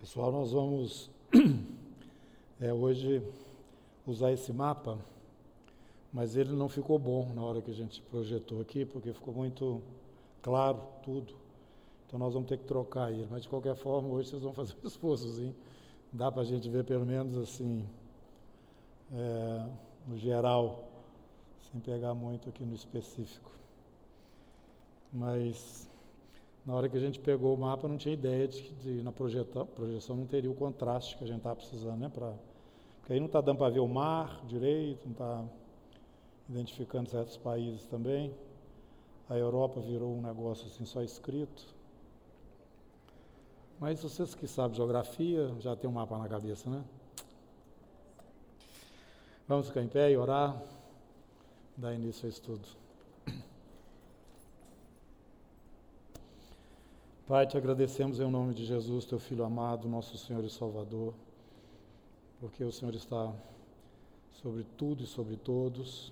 Pessoal, nós vamos é, hoje usar esse mapa, mas ele não ficou bom na hora que a gente projetou aqui, porque ficou muito claro tudo. Então nós vamos ter que trocar ele. Mas de qualquer forma, hoje vocês vão fazer um esforçozinho. Dá para a gente ver pelo menos assim, é, no geral, sem pegar muito aqui no específico. Mas na hora que a gente pegou o mapa, não tinha ideia de que na projeção, projeção não teria o contraste que a gente estava precisando, né? Pra, porque aí não está dando para ver o mar direito, não está identificando certos países também. A Europa virou um negócio assim só escrito. Mas vocês que sabem geografia, já tem um mapa na cabeça, né? Vamos ficar em pé e orar, dar início ao estudo. Pai, te agradecemos em nome de Jesus, teu Filho amado, nosso Senhor e Salvador, porque o Senhor está sobre tudo e sobre todos,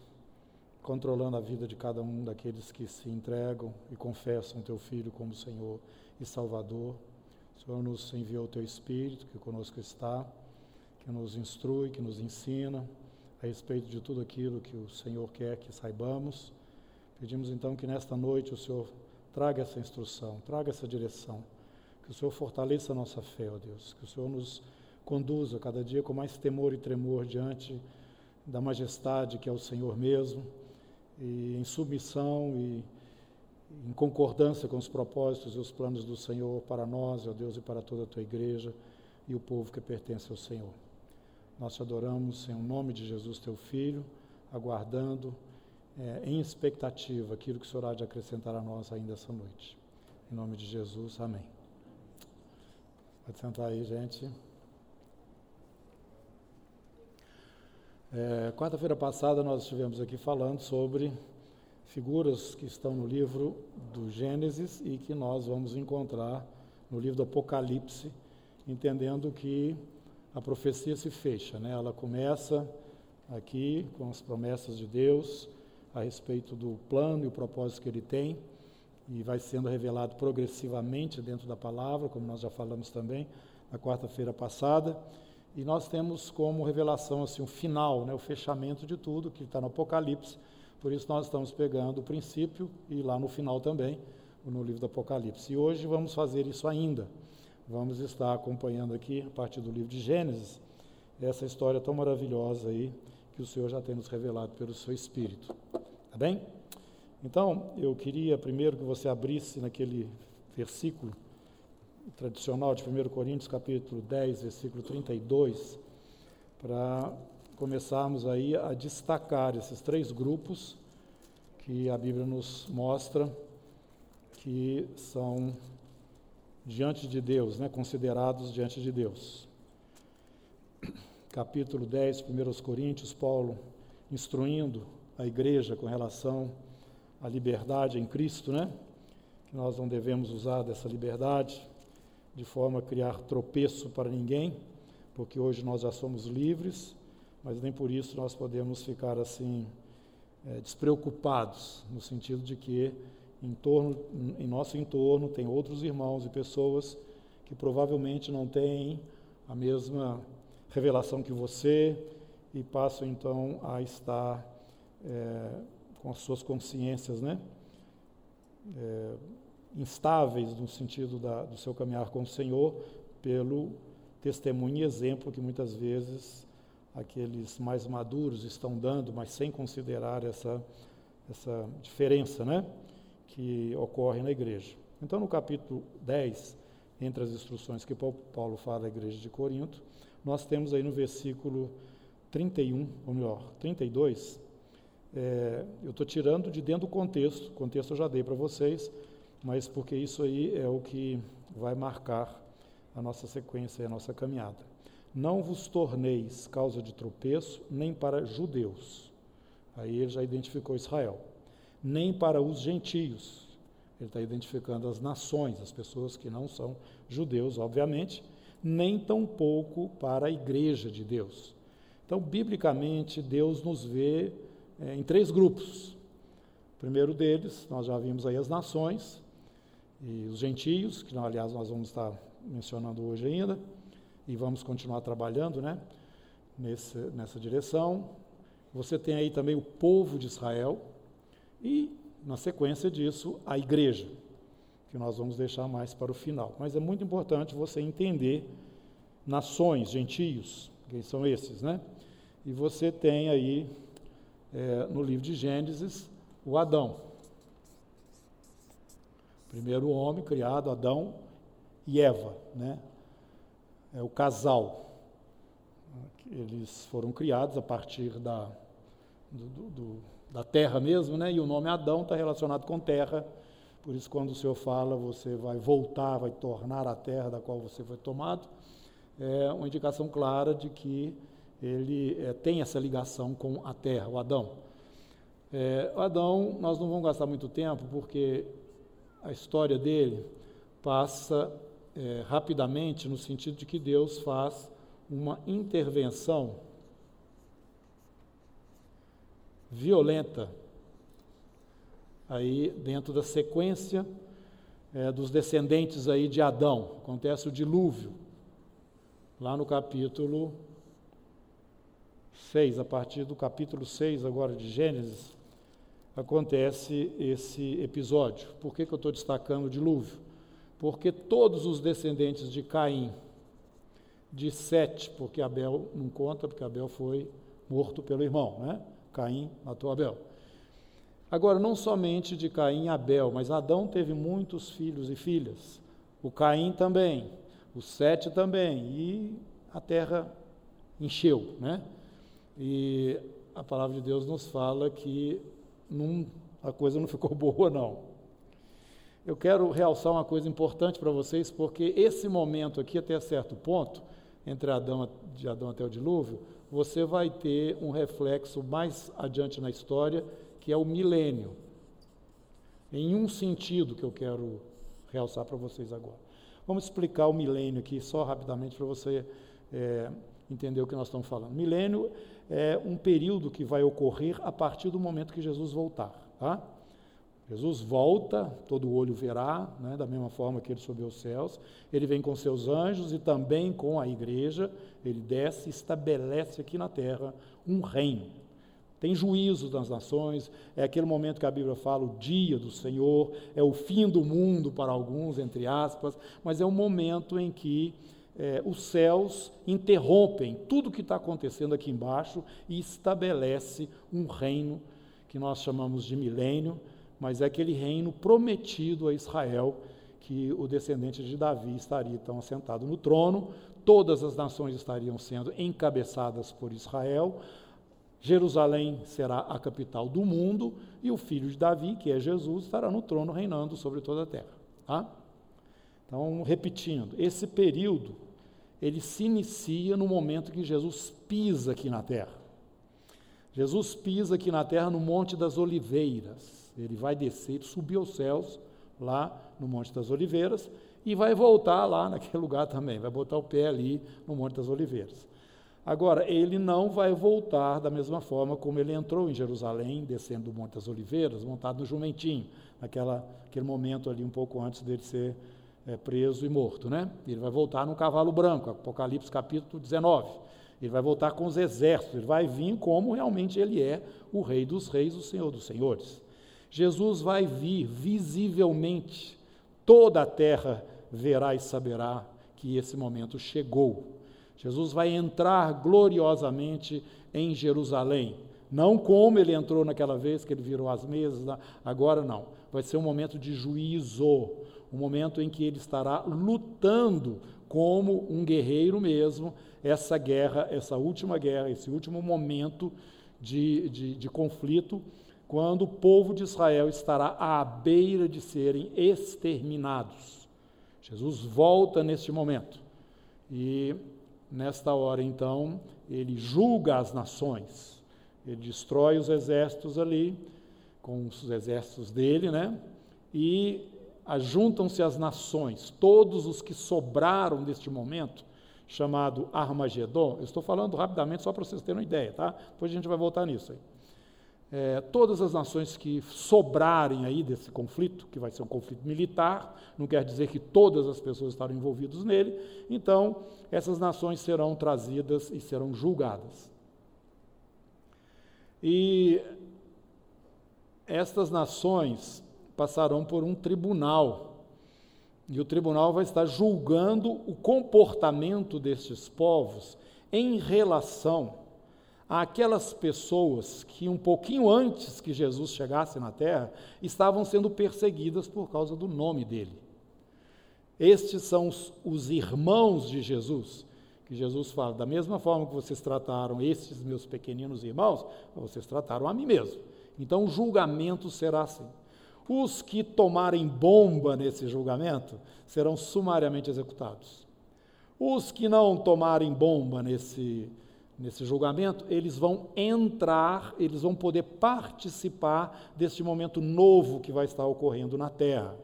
controlando a vida de cada um daqueles que se entregam e confessam teu Filho como Senhor e Salvador. O Senhor nos enviou o teu Espírito, que conosco está, que nos instrui, que nos ensina a respeito de tudo aquilo que o Senhor quer que saibamos. Pedimos então que nesta noite o Senhor Traga essa instrução, traga essa direção. Que o Senhor fortaleça a nossa fé, ó Deus. Que o Senhor nos conduza cada dia com mais temor e tremor diante da majestade que é o Senhor mesmo, e em submissão e em concordância com os propósitos e os planos do Senhor para nós, ó Deus, e para toda a tua igreja e o povo que pertence ao Senhor. Nós te adoramos em nome de Jesus, teu Filho, aguardando é, em expectativa aquilo que o Senhor há de acrescentar a nós ainda essa noite. Em nome de Jesus, amém. Pode sentar aí, gente. É, Quarta-feira passada nós estivemos aqui falando sobre figuras que estão no livro do Gênesis e que nós vamos encontrar no livro do Apocalipse, entendendo que a profecia se fecha, né? Ela começa aqui com as promessas de Deus, a respeito do plano e o propósito que ele tem, e vai sendo revelado progressivamente dentro da palavra, como nós já falamos também na quarta-feira passada. E nós temos como revelação assim o final, né, o fechamento de tudo que está no Apocalipse. Por isso nós estamos pegando o princípio e lá no final também, no livro do Apocalipse. E hoje vamos fazer isso ainda. Vamos estar acompanhando aqui, a partir do livro de Gênesis, essa história tão maravilhosa aí que o Senhor já tem nos revelado pelo seu Espírito. Tá bem? Então, eu queria primeiro que você abrisse naquele versículo tradicional de 1 Coríntios, capítulo 10, versículo 32, para começarmos aí a destacar esses três grupos que a Bíblia nos mostra que são diante de Deus, né, considerados diante de Deus capítulo 10, 1 Coríntios, Paulo instruindo a igreja com relação à liberdade em Cristo, né? Que nós não devemos usar dessa liberdade de forma a criar tropeço para ninguém, porque hoje nós já somos livres, mas nem por isso nós podemos ficar assim é, despreocupados, no sentido de que em, torno, em nosso entorno tem outros irmãos e pessoas que provavelmente não têm a mesma revelação que você e passam então a estar é, com as suas consciências, né? É, instáveis no sentido da, do seu caminhar com o Senhor, pelo testemunho e exemplo que muitas vezes aqueles mais maduros estão dando, mas sem considerar essa, essa diferença né, que ocorre na igreja. Então, no capítulo 10, entre as instruções que Paulo fala à igreja de Corinto, nós temos aí no versículo 31, ou melhor, 32, é, eu estou tirando de dentro do contexto, o contexto eu já dei para vocês, mas porque isso aí é o que vai marcar a nossa sequência e a nossa caminhada. Não vos torneis causa de tropeço, nem para judeus. Aí ele já identificou Israel. Nem para os gentios. Ele está identificando as nações, as pessoas que não são judeus, obviamente, nem tampouco para a igreja de Deus. Então, biblicamente, Deus nos vê é, em três grupos. O primeiro deles, nós já vimos aí as nações e os gentios, que aliás nós vamos estar mencionando hoje ainda, e vamos continuar trabalhando né, nesse, nessa direção. Você tem aí também o povo de Israel e, na sequência disso, a igreja, que nós vamos deixar mais para o final. Mas é muito importante você entender nações, gentios, quem são esses, né? E você tem aí, é, no livro de Gênesis, o Adão. Primeiro homem criado, Adão e Eva, né? É o casal. Eles foram criados a partir da, do, do, da terra mesmo, né? E o nome Adão está relacionado com terra. Por isso, quando o Senhor fala, você vai voltar, vai tornar a terra da qual você foi tomado, é uma indicação clara de que ele é, tem essa ligação com a terra, o Adão. É, o Adão, nós não vamos gastar muito tempo, porque a história dele passa é, rapidamente no sentido de que Deus faz uma intervenção violenta aí dentro da sequência é, dos descendentes aí de Adão. Acontece o dilúvio, lá no capítulo 6, a partir do capítulo 6 agora de Gênesis, acontece esse episódio. Por que, que eu estou destacando o dilúvio? Porque todos os descendentes de Caim, de Sete, porque Abel não conta, porque Abel foi morto pelo irmão, né? Caim matou Abel. Agora, não somente de Caim e Abel, mas Adão teve muitos filhos e filhas. O Caim também, o Sete também, e a terra encheu, né? E a palavra de Deus nos fala que não, a coisa não ficou boa, não. Eu quero realçar uma coisa importante para vocês, porque esse momento aqui, até certo ponto, entre Adão, de Adão até o dilúvio, você vai ter um reflexo mais adiante na história, que é o milênio. Em um sentido que eu quero realçar para vocês agora. Vamos explicar o milênio aqui, só rapidamente, para você é, entender o que nós estamos falando. Milênio é um período que vai ocorrer a partir do momento que Jesus voltar. Tá? Jesus volta, todo olho verá, né, da mesma forma que ele subiu aos céus. Ele vem com seus anjos e também com a igreja. Ele desce e estabelece aqui na terra um reino. Tem juízo das nações, é aquele momento que a Bíblia fala, o dia do Senhor, é o fim do mundo para alguns, entre aspas, mas é um momento em que é, os céus interrompem tudo o que está acontecendo aqui embaixo e estabelece um reino que nós chamamos de milênio, mas é aquele reino prometido a Israel, que o descendente de Davi estaria então assentado no trono, todas as nações estariam sendo encabeçadas por Israel, Jerusalém será a capital do mundo e o filho de Davi, que é Jesus, estará no trono reinando sobre toda a terra. Tá? Então, repetindo, esse período ele se inicia no momento que Jesus pisa aqui na terra. Jesus pisa aqui na terra no Monte das Oliveiras. Ele vai descer, subir aos céus, lá no Monte das Oliveiras, e vai voltar lá naquele lugar também, vai botar o pé ali no Monte das Oliveiras. Agora, ele não vai voltar da mesma forma como ele entrou em Jerusalém, descendo do Monte das Oliveiras, montado no jumentinho, naquela, naquele momento ali, um pouco antes dele ser é, preso e morto, né? Ele vai voltar no cavalo branco, Apocalipse capítulo 19. Ele vai voltar com os exércitos, ele vai vir como realmente ele é, o Rei dos Reis, o Senhor dos Senhores. Jesus vai vir visivelmente, toda a terra verá e saberá que esse momento chegou. Jesus vai entrar gloriosamente em Jerusalém. Não como ele entrou naquela vez que ele virou as mesas, agora não. Vai ser um momento de juízo, um momento em que ele estará lutando como um guerreiro mesmo, essa guerra, essa última guerra, esse último momento de, de, de conflito, quando o povo de Israel estará à beira de serem exterminados. Jesus volta neste momento. E nesta hora, então, ele julga as nações. Ele destrói os exércitos ali, com os exércitos dele, né? E ajuntam-se as nações, todos os que sobraram deste momento, chamado Armagedon. Eu estou falando rapidamente só para vocês terem uma ideia, tá? Depois a gente vai voltar nisso aí. É, todas as nações que sobrarem aí desse conflito, que vai ser um conflito militar, não quer dizer que todas as pessoas estarão envolvidas nele, então essas nações serão trazidas e serão julgadas. E estas nações passarão por um tribunal, e o tribunal vai estar julgando o comportamento destes povos em relação àquelas pessoas que, um pouquinho antes que Jesus chegasse na terra, estavam sendo perseguidas por causa do nome dele. Estes são os, os irmãos de Jesus, que Jesus fala, da mesma forma que vocês trataram estes meus pequeninos irmãos, vocês trataram a mim mesmo. Então o julgamento será assim. Os que tomarem bomba nesse julgamento serão sumariamente executados. Os que não tomarem bomba nesse, nesse julgamento, eles vão entrar, eles vão poder participar deste momento novo que vai estar ocorrendo na terra.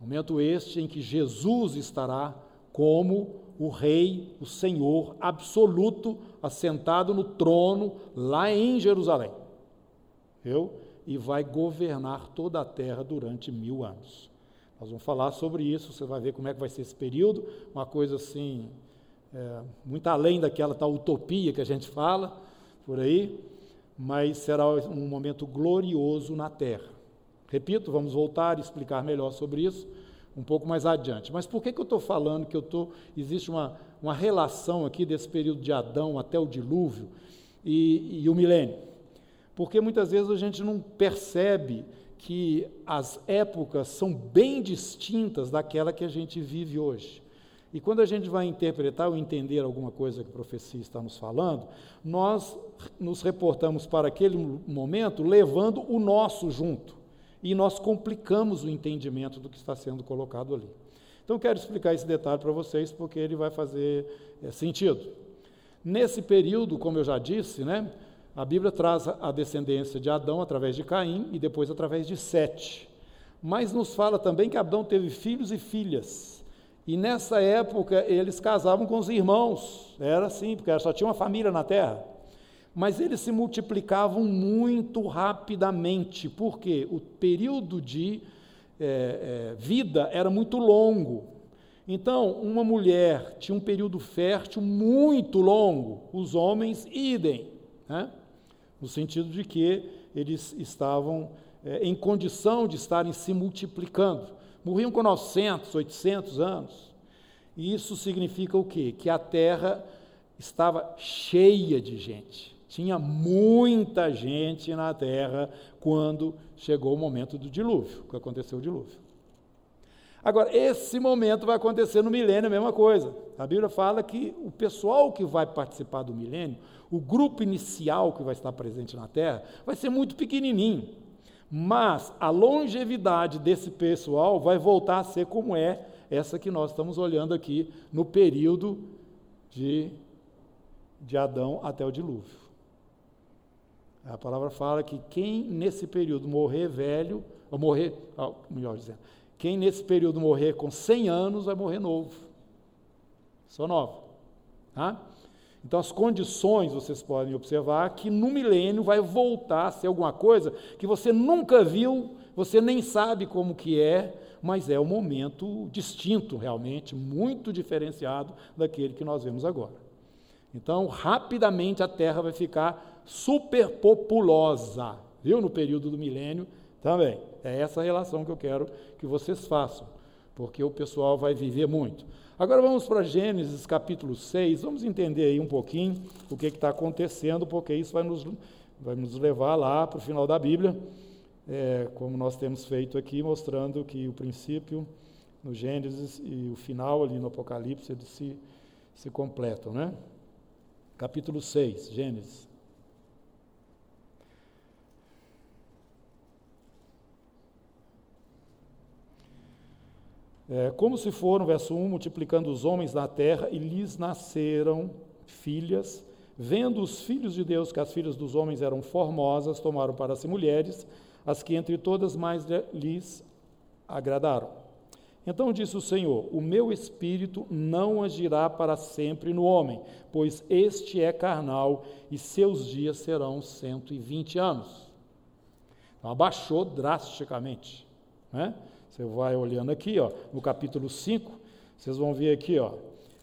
Momento este em que Jesus estará como o Rei, o Senhor absoluto, assentado no trono lá em Jerusalém. Eu, e vai governar toda a terra durante mil anos. Nós vamos falar sobre isso, você vai ver como é que vai ser esse período, uma coisa assim, é, muito além daquela tal utopia que a gente fala por aí, mas será um momento glorioso na terra. Repito, vamos voltar e explicar melhor sobre isso um pouco mais adiante. Mas por que, que eu estou falando que eu tô, existe uma, uma relação aqui desse período de Adão até o dilúvio e, e o milênio? Porque muitas vezes a gente não percebe que as épocas são bem distintas daquela que a gente vive hoje. E quando a gente vai interpretar ou entender alguma coisa que a profecia está nos falando, nós nos reportamos para aquele momento levando o nosso junto e nós complicamos o entendimento do que está sendo colocado ali. Então, quero explicar esse detalhe para vocês, porque ele vai fazer é, sentido. Nesse período, como eu já disse, né, a Bíblia traz a descendência de Adão através de Caim e depois através de Sete. Mas nos fala também que Adão teve filhos e filhas. E nessa época eles casavam com os irmãos. Era assim, porque só tinha uma família na terra mas eles se multiplicavam muito rapidamente, porque o período de é, é, vida era muito longo. Então, uma mulher tinha um período fértil muito longo, os homens idem, né? no sentido de que eles estavam é, em condição de estarem se multiplicando. Morriam com 900, 800 anos. E isso significa o quê? Que a terra estava cheia de gente. Tinha muita gente na terra quando chegou o momento do dilúvio, que aconteceu o dilúvio. Agora, esse momento vai acontecer no milênio, a mesma coisa. A Bíblia fala que o pessoal que vai participar do milênio, o grupo inicial que vai estar presente na terra, vai ser muito pequenininho. Mas a longevidade desse pessoal vai voltar a ser como é essa que nós estamos olhando aqui no período de, de Adão até o dilúvio. A palavra fala que quem nesse período morrer velho, ou morrer, melhor dizendo, quem nesse período morrer com 100 anos vai morrer novo. Só novo. Tá? Então, as condições, vocês podem observar que no milênio vai voltar a ser alguma coisa que você nunca viu, você nem sabe como que é, mas é um momento distinto, realmente, muito diferenciado daquele que nós vemos agora. Então, rapidamente a Terra vai ficar superpopulosa, viu? No período do milênio também. É essa relação que eu quero que vocês façam, porque o pessoal vai viver muito. Agora vamos para Gênesis capítulo 6, vamos entender aí um pouquinho o que está acontecendo, porque isso vai nos, vai nos levar lá para o final da Bíblia, é, como nós temos feito aqui, mostrando que o princípio no Gênesis e o final ali no Apocalipse eles se, se completam, né? capítulo 6, Gênesis. É, como se foram, verso 1, multiplicando os homens na terra, e lhes nasceram filhas, vendo os filhos de Deus que as filhas dos homens eram formosas, tomaram para si mulheres, as que entre todas mais lhes agradaram. Então disse o Senhor: O meu espírito não agirá para sempre no homem, pois este é carnal e seus dias serão 120 anos. Então abaixou drasticamente. Né? Você vai olhando aqui, ó, no capítulo 5, vocês vão ver aqui, ó,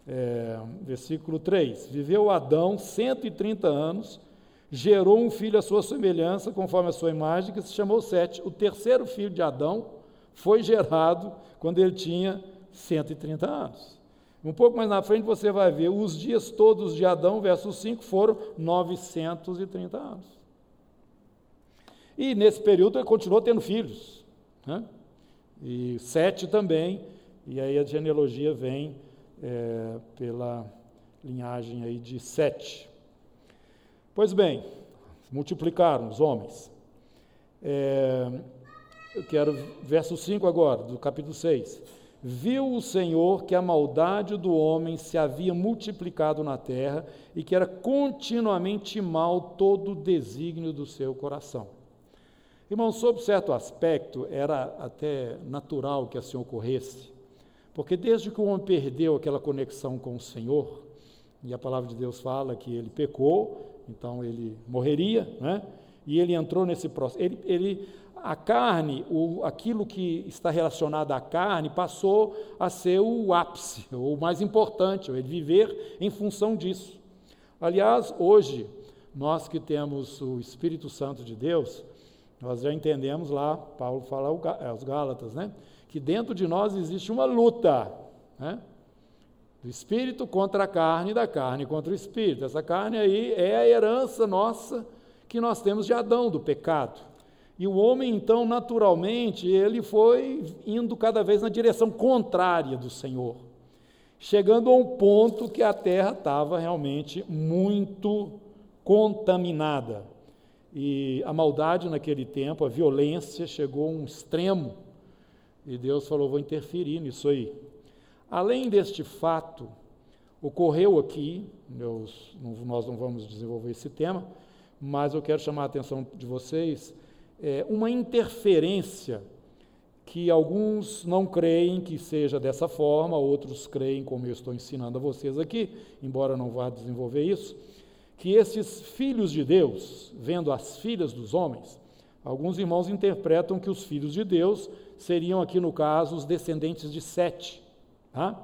é, versículo 3: Viveu Adão 130 anos, gerou um filho à sua semelhança, conforme a sua imagem, que se chamou Sete. O terceiro filho de Adão foi gerado quando ele tinha 130 anos. Um pouco mais na frente você vai ver, os dias todos de Adão, versos 5, foram 930 anos. E nesse período ele continuou tendo filhos. Né? E sete também, e aí a genealogia vem é, pela linhagem aí de sete. Pois bem, multiplicaram os homens. É, eu quero verso 5 agora, do capítulo 6. Viu o Senhor que a maldade do homem se havia multiplicado na terra e que era continuamente mal todo o desígnio do seu coração. Irmão, sob certo aspecto, era até natural que assim ocorresse, porque desde que o homem perdeu aquela conexão com o Senhor, e a palavra de Deus fala que ele pecou, então ele morreria, né? e ele entrou nesse processo. Ele, ele, a carne, o, aquilo que está relacionado à carne, passou a ser o ápice, o mais importante, ele viver em função disso. Aliás, hoje, nós que temos o Espírito Santo de Deus, nós já entendemos lá, Paulo fala aos Gálatas, né? que dentro de nós existe uma luta, né? do espírito contra a carne e da carne contra o espírito. Essa carne aí é a herança nossa que nós temos de Adão, do pecado. E o homem, então, naturalmente, ele foi indo cada vez na direção contrária do Senhor, chegando a um ponto que a terra estava realmente muito contaminada. E a maldade naquele tempo, a violência chegou a um extremo, e Deus falou: vou interferir nisso aí. Além deste fato, ocorreu aqui, nós não vamos desenvolver esse tema, mas eu quero chamar a atenção de vocês é, uma interferência que alguns não creem que seja dessa forma, outros creem, como eu estou ensinando a vocês aqui, embora não vá desenvolver isso, que esses filhos de Deus, vendo as filhas dos homens, alguns irmãos interpretam que os filhos de Deus seriam aqui no caso os descendentes de Sete, tá?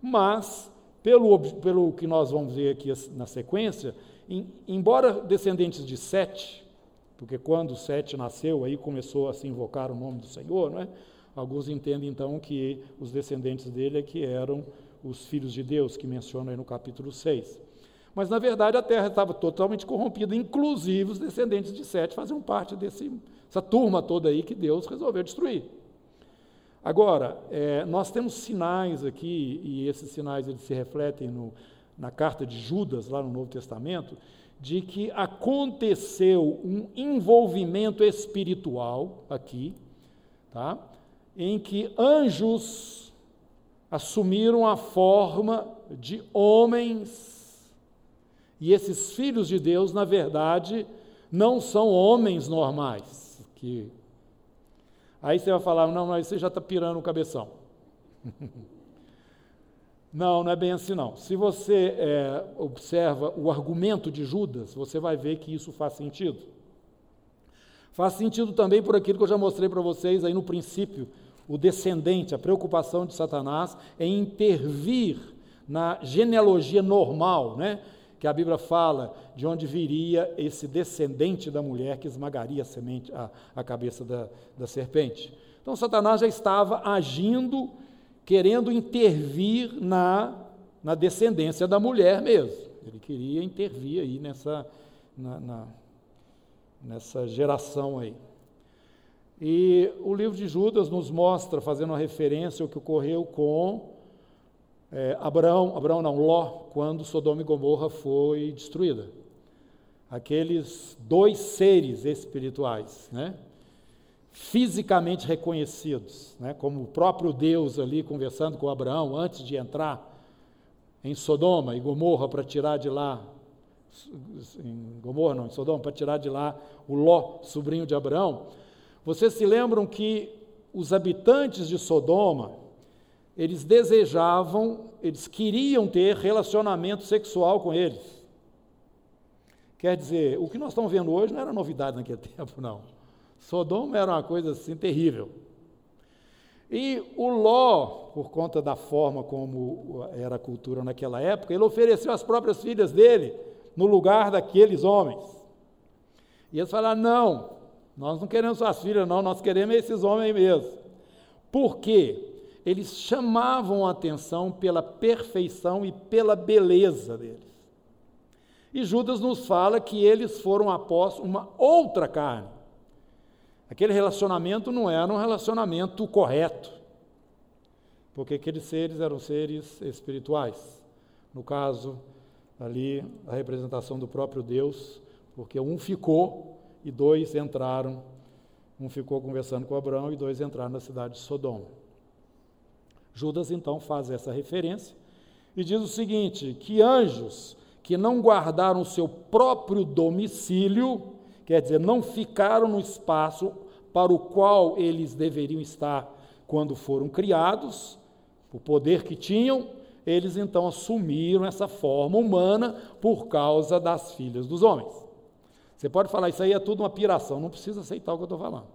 mas pelo, pelo que nós vamos ver aqui na sequência, em, embora descendentes de Sete, porque quando Sete nasceu, aí começou a se invocar o nome do Senhor, não é? Alguns entendem então que os descendentes dele é que eram os filhos de Deus, que menciona aí no capítulo 6. Mas na verdade a terra estava totalmente corrompida, inclusive os descendentes de Sete faziam parte dessa turma toda aí que Deus resolveu destruir. Agora, é, nós temos sinais aqui, e esses sinais eles se refletem no, na carta de Judas, lá no Novo Testamento, de que aconteceu um envolvimento espiritual aqui, tá? em que anjos assumiram a forma de homens, e esses filhos de Deus, na verdade, não são homens normais. Que... Aí você vai falar, não, mas você já está pirando o cabeção. Não, não é bem assim não. Se você é, observa o argumento de Judas, você vai ver que isso faz sentido. Faz sentido também por aquilo que eu já mostrei para vocês aí no princípio, o descendente, a preocupação de Satanás em intervir na genealogia normal, né? Que a Bíblia fala de onde viria esse descendente da mulher que esmagaria a, semente, a, a cabeça da, da serpente. Então Satanás já estava agindo querendo intervir na, na descendência da mulher mesmo. Ele queria intervir aí nessa, na, na, nessa geração aí. E o livro de Judas nos mostra, fazendo uma referência ao que ocorreu com é, Abraão, Abraão não, Ló, quando Sodoma e Gomorra foi destruída. Aqueles dois seres espirituais, né? fisicamente reconhecidos, né, como o próprio Deus ali conversando com Abraão antes de entrar em Sodoma e Gomorra para tirar de lá, em Gomorra não, em Sodoma, para tirar de lá o Ló, sobrinho de Abraão. Vocês se lembram que os habitantes de Sodoma, eles desejavam, eles queriam ter relacionamento sexual com eles. Quer dizer, o que nós estamos vendo hoje não era novidade naquele tempo, não. Sodoma era uma coisa assim terrível. E o Ló, por conta da forma como era a cultura naquela época, ele ofereceu as próprias filhas dele no lugar daqueles homens. E eles falaram: não, nós não queremos suas filhas, não, nós queremos esses homens mesmo. Por quê? Eles chamavam a atenção pela perfeição e pela beleza deles. E Judas nos fala que eles foram após uma outra carne. Aquele relacionamento não era um relacionamento correto, porque aqueles seres eram seres espirituais. No caso, ali, a representação do próprio Deus, porque um ficou e dois entraram. Um ficou conversando com Abraão e dois entraram na cidade de Sodoma. Judas então faz essa referência e diz o seguinte: que anjos que não guardaram o seu próprio domicílio, quer dizer, não ficaram no espaço para o qual eles deveriam estar quando foram criados, o poder que tinham, eles então assumiram essa forma humana por causa das filhas dos homens. Você pode falar, isso aí é tudo uma piração, não precisa aceitar o que eu estou falando.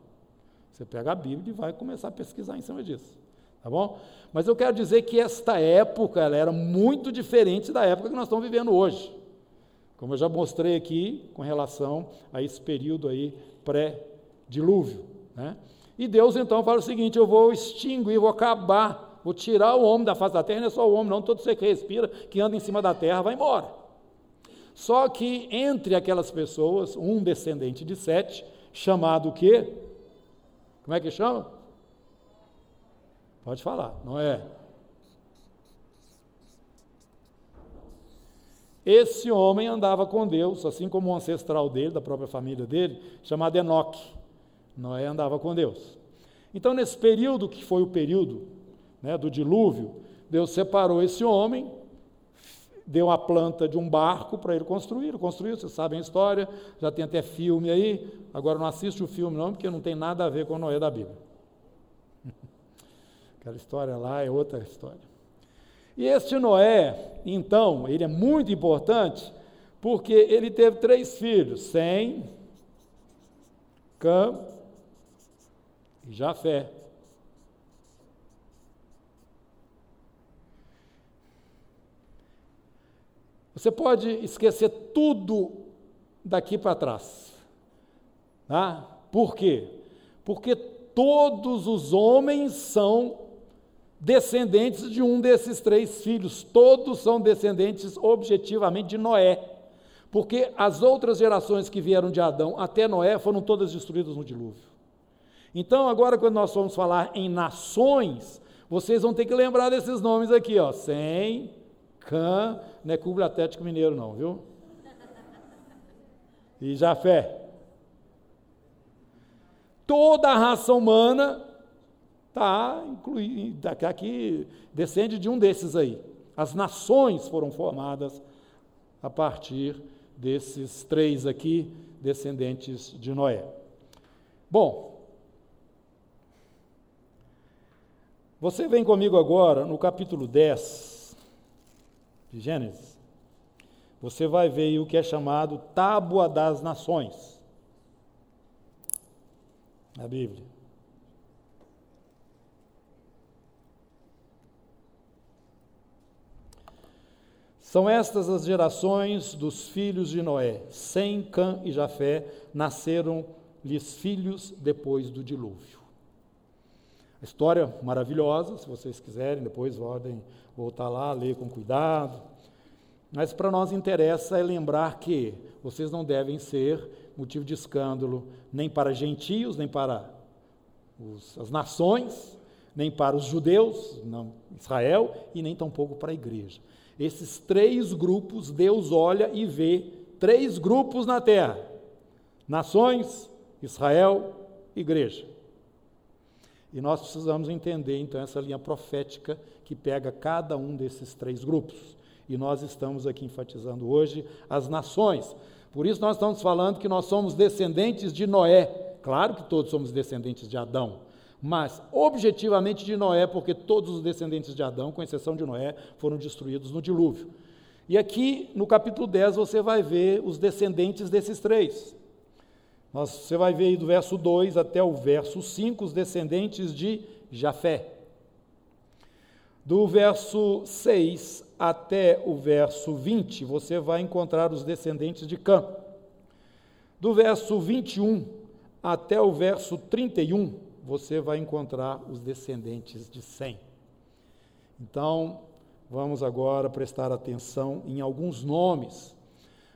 Você pega a Bíblia e vai começar a pesquisar em cima disso. Tá bom? Mas eu quero dizer que esta época ela era muito diferente da época que nós estamos vivendo hoje. Como eu já mostrei aqui com relação a esse período aí pré-dilúvio. Né? E Deus então fala o seguinte: eu vou extinguir, vou acabar, vou tirar o homem da face da terra, não é só o homem, não, todo ser que respira, que anda em cima da terra, vai embora. Só que entre aquelas pessoas, um descendente de Sete, chamado o quê? Como é que chama? Pode falar, não é? Esse homem andava com Deus, assim como o ancestral dele, da própria família dele, chamado Enoque. Noé andava com Deus. Então, nesse período, que foi o período né, do dilúvio, Deus separou esse homem, deu a planta de um barco para ele construir. Construiu, vocês sabem a história, já tem até filme aí. Agora não assiste o filme, não, porque não tem nada a ver com Noé da Bíblia. Aquela história lá é outra história. E este Noé, então, ele é muito importante porque ele teve três filhos: Sem, Cam e Jafé. Você pode esquecer tudo daqui para trás. Tá? Por quê? Porque todos os homens são descendentes de um desses três filhos. Todos são descendentes objetivamente de Noé. Porque as outras gerações que vieram de Adão até Noé foram todas destruídas no dilúvio. Então, agora, quando nós formos falar em nações, vocês vão ter que lembrar desses nomes aqui, ó. Sem, Cã, não é Clube Atlético Mineiro, não, viu? E Jafé. Toda a raça humana está incluído, aqui descende de um desses aí. As nações foram formadas a partir desses três aqui, descendentes de Noé. Bom, você vem comigo agora no capítulo 10 de Gênesis. Você vai ver o que é chamado Tábua das Nações. Na Bíblia. São estas as gerações dos filhos de Noé. Sem, Cã e Jafé nasceram-lhes filhos depois do dilúvio. História maravilhosa, se vocês quiserem, depois podem voltar lá, ler com cuidado. Mas para nós interessa é lembrar que vocês não devem ser motivo de escândalo nem para gentios, nem para os, as nações, nem para os judeus, não, Israel, e nem tampouco para a igreja. Esses três grupos, Deus olha e vê três grupos na terra: nações, Israel, igreja. E nós precisamos entender então essa linha profética que pega cada um desses três grupos. E nós estamos aqui enfatizando hoje as nações. Por isso nós estamos falando que nós somos descendentes de Noé. Claro que todos somos descendentes de Adão, mas objetivamente de Noé, porque todos os descendentes de Adão, com exceção de Noé, foram destruídos no dilúvio. E aqui no capítulo 10 você vai ver os descendentes desses três. Você vai ver aí do verso 2 até o verso 5 os descendentes de Jafé. Do verso 6 até o verso 20, você vai encontrar os descendentes de Cã. Do verso 21 até o verso 31, você vai encontrar os descendentes de Sem. Então, vamos agora prestar atenção em alguns nomes.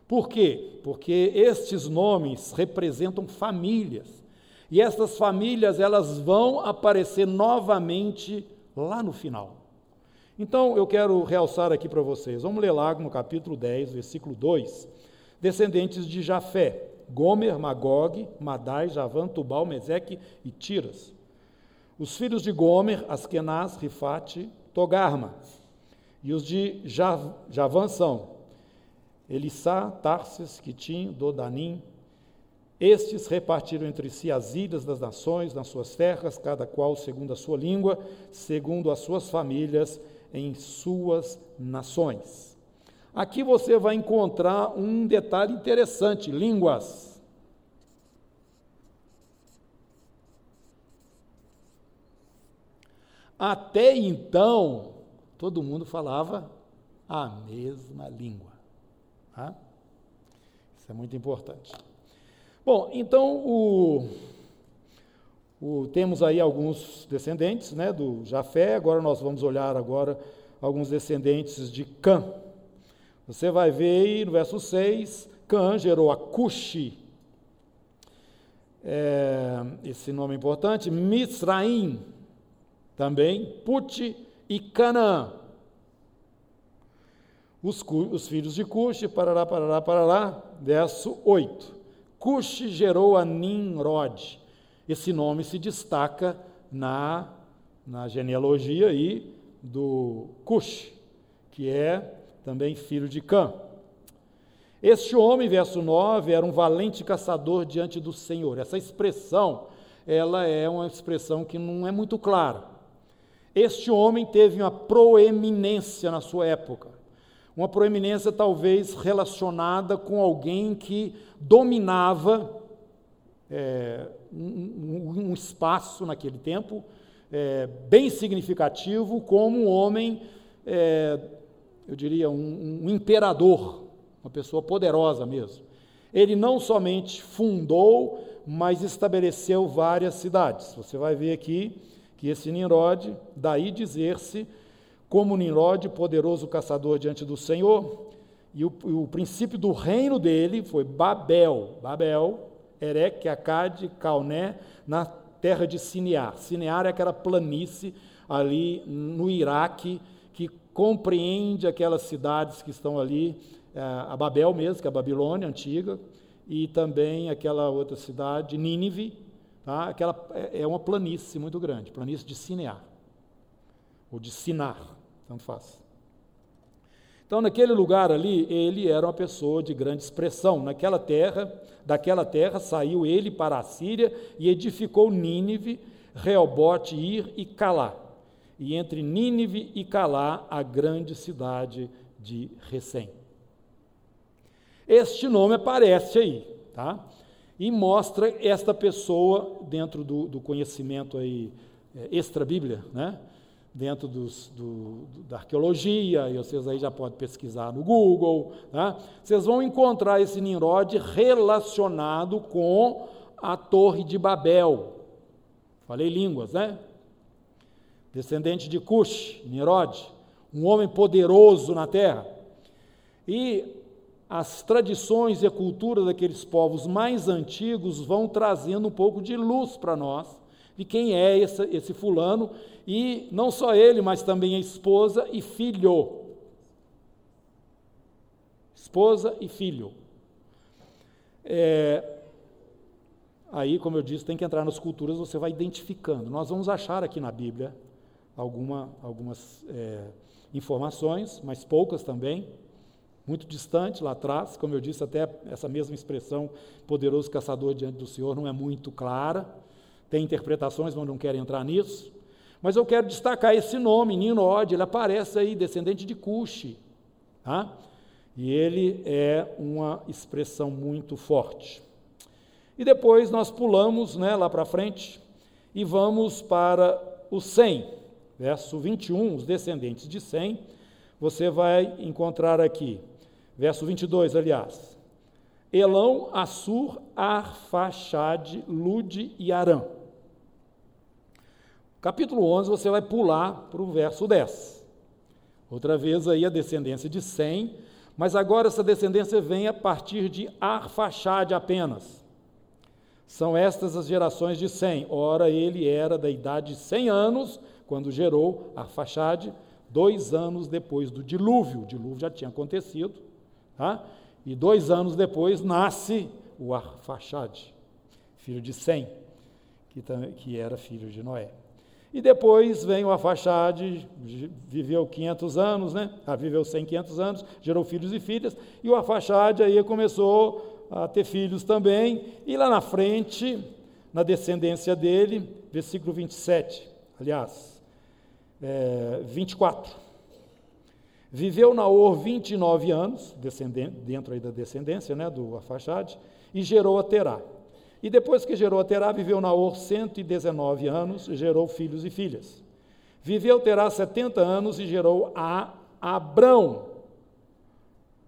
Por quê? Porque estes nomes representam famílias. E estas famílias, elas vão aparecer novamente lá no final. Então, eu quero realçar aqui para vocês. Vamos ler lá no capítulo 10, versículo 2. Descendentes de Jafé, Gomer, Magog, Madai, Javan, Tubal, Meseque e Tiras. Os filhos de Gomer, Askenaz, Rifate, Togarma. E os de Jav, Javan são Elissá, Tarsis, Quitim, Dodanim. Estes repartiram entre si as ilhas das nações nas suas terras, cada qual segundo a sua língua, segundo as suas famílias, em suas nações. Aqui você vai encontrar um detalhe interessante: línguas. Até então, todo mundo falava a mesma língua. Tá? Isso é muito importante. Bom, então o, o, temos aí alguns descendentes né, do Jafé, agora nós vamos olhar agora alguns descendentes de Cã. Você vai ver aí no verso 6, Cã gerou a Cuxi, é, esse nome é importante, Misraim, também, Put e Canaã. Os, os, filhos de Cuxi, parará, parará, parará, verso 8. Cuxi gerou a Nimrod. Esse nome se destaca na, na genealogia aí do Cuxi, que é também filho de Cã. Este homem, verso 9, era um valente caçador diante do Senhor. Essa expressão, ela é uma expressão que não é muito clara. Este homem teve uma proeminência na sua época. Uma proeminência talvez relacionada com alguém que dominava é, um, um, espaço naquele tempo é, bem significativo como um homem é, eu diria, um, um imperador, uma pessoa poderosa mesmo. Ele não somente fundou, mas estabeleceu várias cidades. Você vai ver aqui que esse Nimrod, daí dizer-se, como Nimrod, poderoso caçador diante do Senhor, e o, o, princípio do reino dele foi Babel, Babel, Erech, Acade, Calné, na terra de Sinear. Sinear é aquela planície ali no Iraque, compreende aquelas cidades que estão ali, é, a Babel mesmo, que é a Babilônia antiga, e também aquela outra cidade, Nínive, tá? aquela, é, é uma planície muito grande, planície de Sinear, ou de Sinar, tanto faz. Então, naquele lugar ali, ele era uma pessoa de grande expressão. Naquela terra, daquela terra saiu ele para a Síria e edificou Nínive, Reobote, Ir e Calá e entre Nínive e Calá, a grande cidade de Recém. Este nome aparece aí, tá? E mostra esta pessoa dentro do, do conhecimento aí é, extra-bíblia, né? Dentro dos, do, da arqueologia, e vocês aí já podem pesquisar no Google, tá? Vocês vão encontrar esse Nimrod relacionado com a Torre de Babel. Falei línguas, né? Descendente de Cush, Nimrod, um homem poderoso na terra. E as tradições e a cultura daqueles povos mais antigos vão trazendo um pouco de luz para nós de quem é esse, esse fulano, e não só ele, mas também a esposa e filho. Esposa e filho. É, aí, como eu disse, tem que entrar nas culturas, você vai identificando. Nós vamos achar aqui na Bíblia alguma, algumas é, informações, mas poucas também, muito distante lá atrás, como eu disse, até essa mesma expressão, poderoso caçador diante do Senhor, não é muito clara, Tem interpretações, mas não quero entrar nisso. Mas eu quero destacar esse nome, Nimrod, ele aparece aí, descendente de Cuxi. Tá? E ele é uma expressão muito forte. E depois nós pulamos né, lá para frente e vamos para o 100, verso 21, os descendentes de 100. Você vai encontrar aqui, verso 22, aliás. Elão, Assur, Arfaxade, Lude e Arã. Capítulo 11, você vai pular para o verso 10. Outra vez aí a descendência de 100, mas agora essa descendência vem a partir de Arfaxade apenas. São estas as gerações de 100. Ora, ele era da idade de 100 anos, quando gerou Arfaxade, dois anos depois do dilúvio. O dilúvio já tinha acontecido, tá? E dois anos depois nasce o Arfaxade, filho de Sem, que, que era filho de Noé. E depois vem o Arfaxade, viveu 500 anos, né? Ah, viveu 100, 500 anos, gerou filhos e filhas, e o Arfaxade aí começou a ter filhos também, e lá na frente, na descendência dele, versículo 27, aliás, é, 24. Viveu Naor 29 anos, dentro aí da descendência né, do Afaxade, e gerou a Terá. E depois que gerou a Terá, viveu Naor 119 anos, e gerou filhos e filhas. Viveu Terá 70 anos e gerou a Abrão,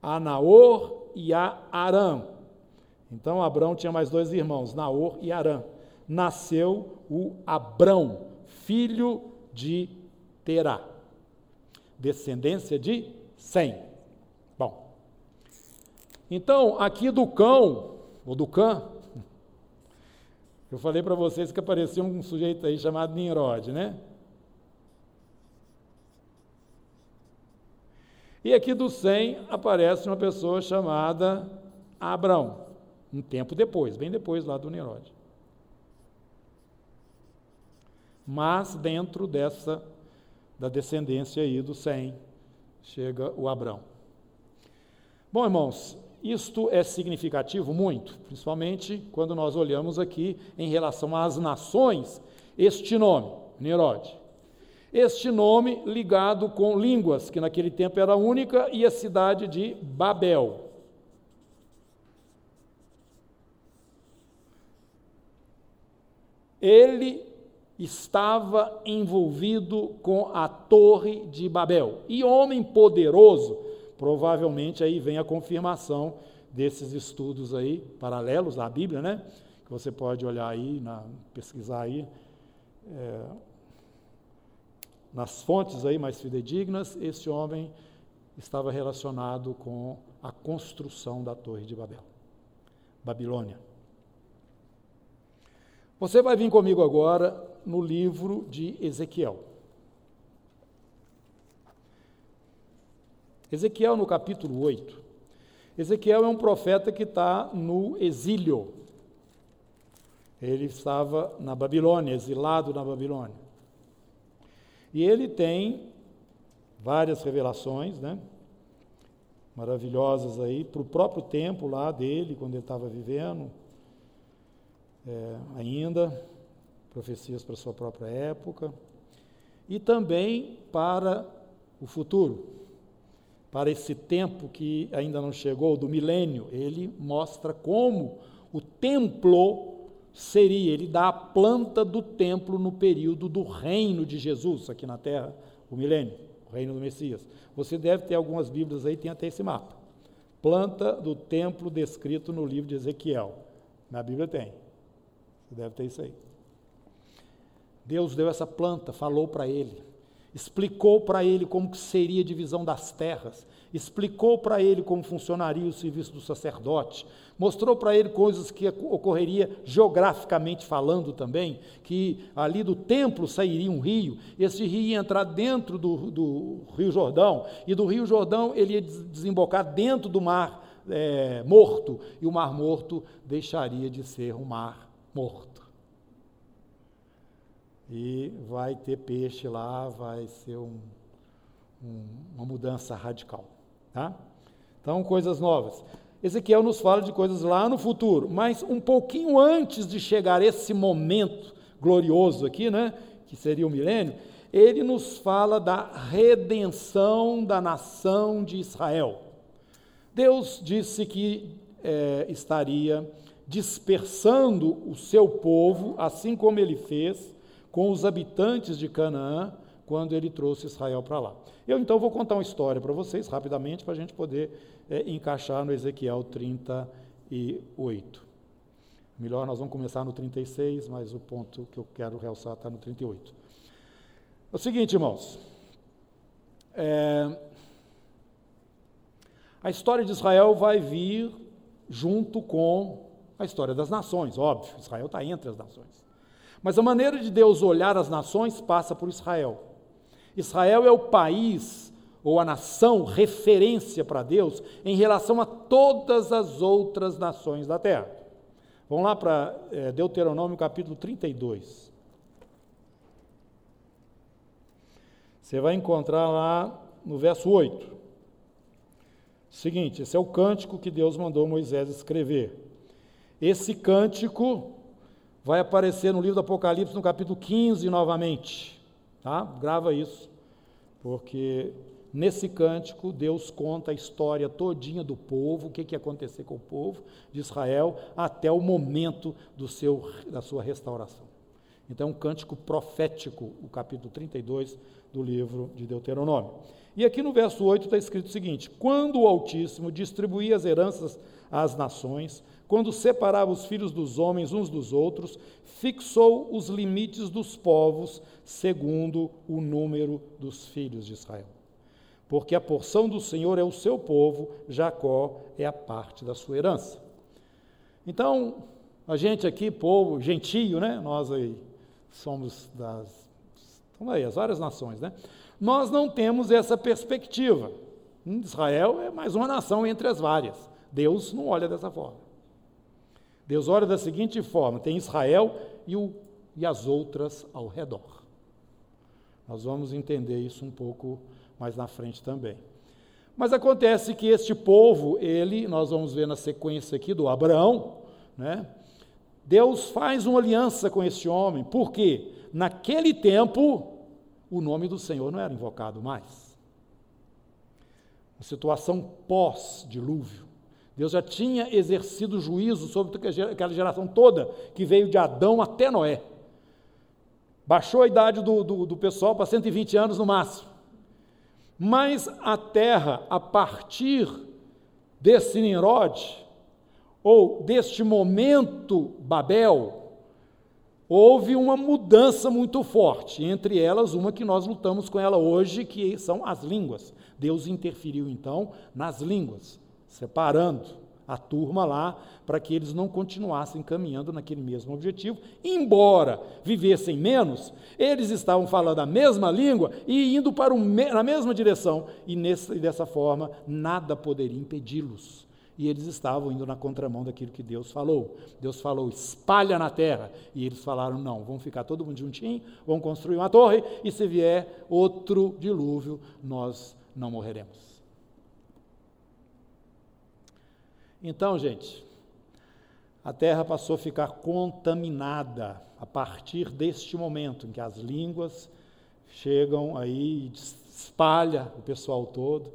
a Naor e a Arã. Então Abrão tinha mais dois irmãos, Naor e Arã. Nasceu o Abrão, filho de Terá descendência de Sem. Bom, então aqui do cão, ou do cã, eu falei para vocês que apareceu um sujeito aí chamado Nimrod, né? E aqui do 100 aparece uma pessoa chamada Abraão, um tempo depois, bem depois lá do Nimrod. Mas dentro dessa da descendência aí do Sem, chega o Abrão. Bom, irmãos, isto é significativo muito, principalmente quando nós olhamos aqui em relação às nações, este nome, Nerode. Este nome ligado com línguas, que naquele tempo era única, e a cidade de Babel. Ele estava envolvido com a Torre de Babel. E homem poderoso, provavelmente aí vem a confirmação desses estudos aí, paralelos à Bíblia, né? Que você pode olhar aí, na, pesquisar aí, é, nas fontes aí mais fidedignas, esse homem estava relacionado com a construção da Torre de Babel, Babilônia. Você vai vir comigo agora no livro de Ezequiel. Ezequiel, no capítulo 8. Ezequiel é um profeta que está no exílio. Ele estava na Babilônia, exilado na Babilônia. E ele tem várias revelações, né? Maravilhosas aí, para o próprio tempo lá dele, quando ele estava vivendo, é, ainda profecias para sua própria época, e também para o futuro, para esse tempo que ainda não chegou, do milênio. Ele mostra como o templo seria, ele dá a planta do templo no período do reino de Jesus aqui na terra, o milênio, o reino do Messias. Você deve ter algumas Bíblias aí, tem até esse mapa. Planta do templo descrito no livro de Ezequiel. Na Bíblia tem. Você deve ter isso aí. Deus deu essa planta, falou para ele, explicou para ele como seria a divisão das terras, explicou para ele como funcionaria o serviço do sacerdote, mostrou para ele coisas que ocorreria geograficamente falando também, que ali do templo sairia um rio, esse rio ia entrar dentro do, do Rio Jordão, e do Rio Jordão ele ia desembocar dentro do mar é, morto, e o mar morto deixaria de ser um mar morto e vai ter peixe lá, vai ser um, um, uma mudança radical. Tá? Então, coisas novas. Ezequiel nos fala de coisas lá no futuro, mas um pouquinho antes de chegar esse momento, glorioso aqui, né? Que seria o milênio. Ele nos fala da redenção da nação de Israel. Deus disse que é, estaria dispersando o seu povo, assim como ele fez com os habitantes de Canaã, quando ele trouxe Israel para lá. Eu então vou contar uma história para vocês rapidamente, para a gente poder é, encaixar no Ezequiel 38. Melhor, nós vamos começar no 36, mas o ponto que eu quero realçar está no 38. É o seguinte, irmãos. É, a história de Israel vai vir junto com a história das nações, óbvio. Israel está entre as nações. Mas a maneira de Deus olhar as nações passa por Israel. Israel é o país ou a nação referência para Deus em relação a todas as outras nações da terra. Vamos lá para é, Deuteronômio capítulo 32. Você vai encontrar lá no verso 8. Seguinte, esse é o cântico que Deus mandou Moisés escrever. Esse cântico vai aparecer no livro do Apocalipse, no capítulo 15, novamente. Tá? Grava isso, porque nesse cântico Deus conta a história todinha do povo, o que, que ia acontecer com o povo de Israel até o momento do seu, da sua restauração. Então, é um cântico profético, o capítulo 32 do livro de Deuteronômio. E aqui no verso 8 está escrito o seguinte: Quando o Altíssimo distribuía as heranças às nações, quando separava os filhos dos homens uns dos outros, fixou os limites dos povos segundo o número dos filhos de Israel. Porque a porção do Senhor é o seu povo, Jacó é a parte da sua herança. Então, a gente aqui, povo gentio, né? Nós aí somos das estamos aí, as várias nações, né? Nós não temos essa perspectiva. Israel é mais uma nação entre as várias. Deus não olha dessa forma. Deus olha da seguinte forma: tem Israel e, o, e as outras ao redor. Nós vamos entender isso um pouco mais na frente também. Mas acontece que este povo, ele, nós vamos ver na sequência aqui do Abraão, né? Deus faz uma aliança com esse homem, porque naquele tempo o nome do Senhor não era invocado mais. A situação pós-dilúvio. Deus já tinha exercido juízo sobre aquela geração toda que veio de Adão até Noé. Baixou a idade do, do, do pessoal para 120 anos no máximo. Mas a terra, a partir desse Nimrod, ou deste momento Babel, houve uma mudança muito forte, entre elas uma que nós lutamos com ela hoje, que são as línguas. Deus interferiu então nas línguas separando a turma lá para que eles não continuassem caminhando naquele mesmo objetivo, embora vivessem menos, eles estavam falando a mesma língua e indo para o, na mesma direção, e, nessa, e dessa forma nada poderia impedi-los. E eles estavam indo na contramão daquilo que Deus falou. Deus falou, espalha na terra. E eles falaram, não, vamos ficar todo mundo juntinho, vamos construir uma torre, e se vier outro dilúvio, nós não morreremos. Então, gente, a terra passou a ficar contaminada a partir deste momento em que as línguas chegam aí e espalha o pessoal todo.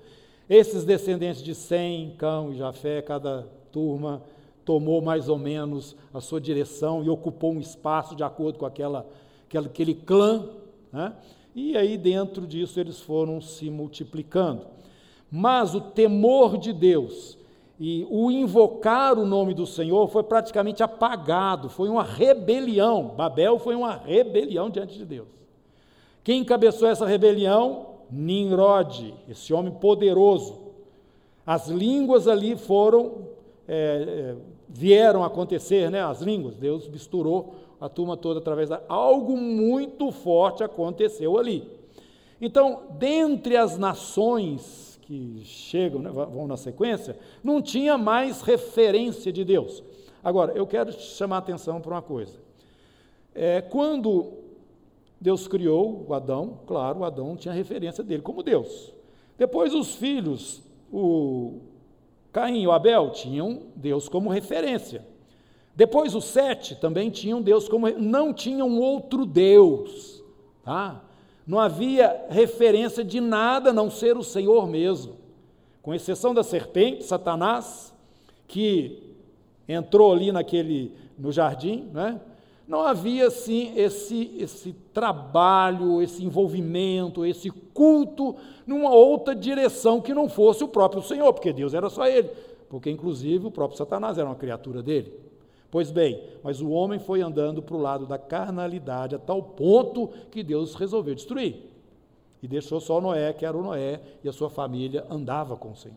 Esses descendentes de Sem, Cão e Jafé, cada turma tomou mais ou menos a sua direção e ocupou um espaço de acordo com aquela, aquele clã, né? e aí dentro disso eles foram se multiplicando. Mas o temor de Deus e o invocar o nome do Senhor foi praticamente apagado, foi uma rebelião. Babel foi uma rebelião diante de Deus. Quem encabeçou essa rebelião? Nimrod, esse homem poderoso. As línguas ali foram, é, é, vieram acontecer, né? As línguas, Deus misturou a turma toda através da. Algo muito forte aconteceu ali. Então, dentre as nações que chegam, né, vão na sequência, não tinha mais referência de Deus. Agora, eu quero chamar a atenção para uma coisa. É, quando Deus criou o Adão, claro, o Adão tinha referência dele como Deus. Depois os filhos, o Caim e o Abel, tinham Deus como referência. Depois os sete também tinham Deus como não tinham outro Deus, tá? Não havia referência de nada a não ser o Senhor mesmo, com exceção da serpente, Satanás, que entrou ali naquele no jardim, né? Não havia assim esse esse trabalho, esse envolvimento, esse culto numa outra direção que não fosse o próprio Senhor, porque Deus era só ele, porque inclusive o próprio Satanás era uma criatura dele. Pois bem, mas o homem foi andando para o lado da carnalidade a tal ponto que Deus resolveu destruir. E deixou só Noé, que era o Noé, e a sua família andava com o Senhor.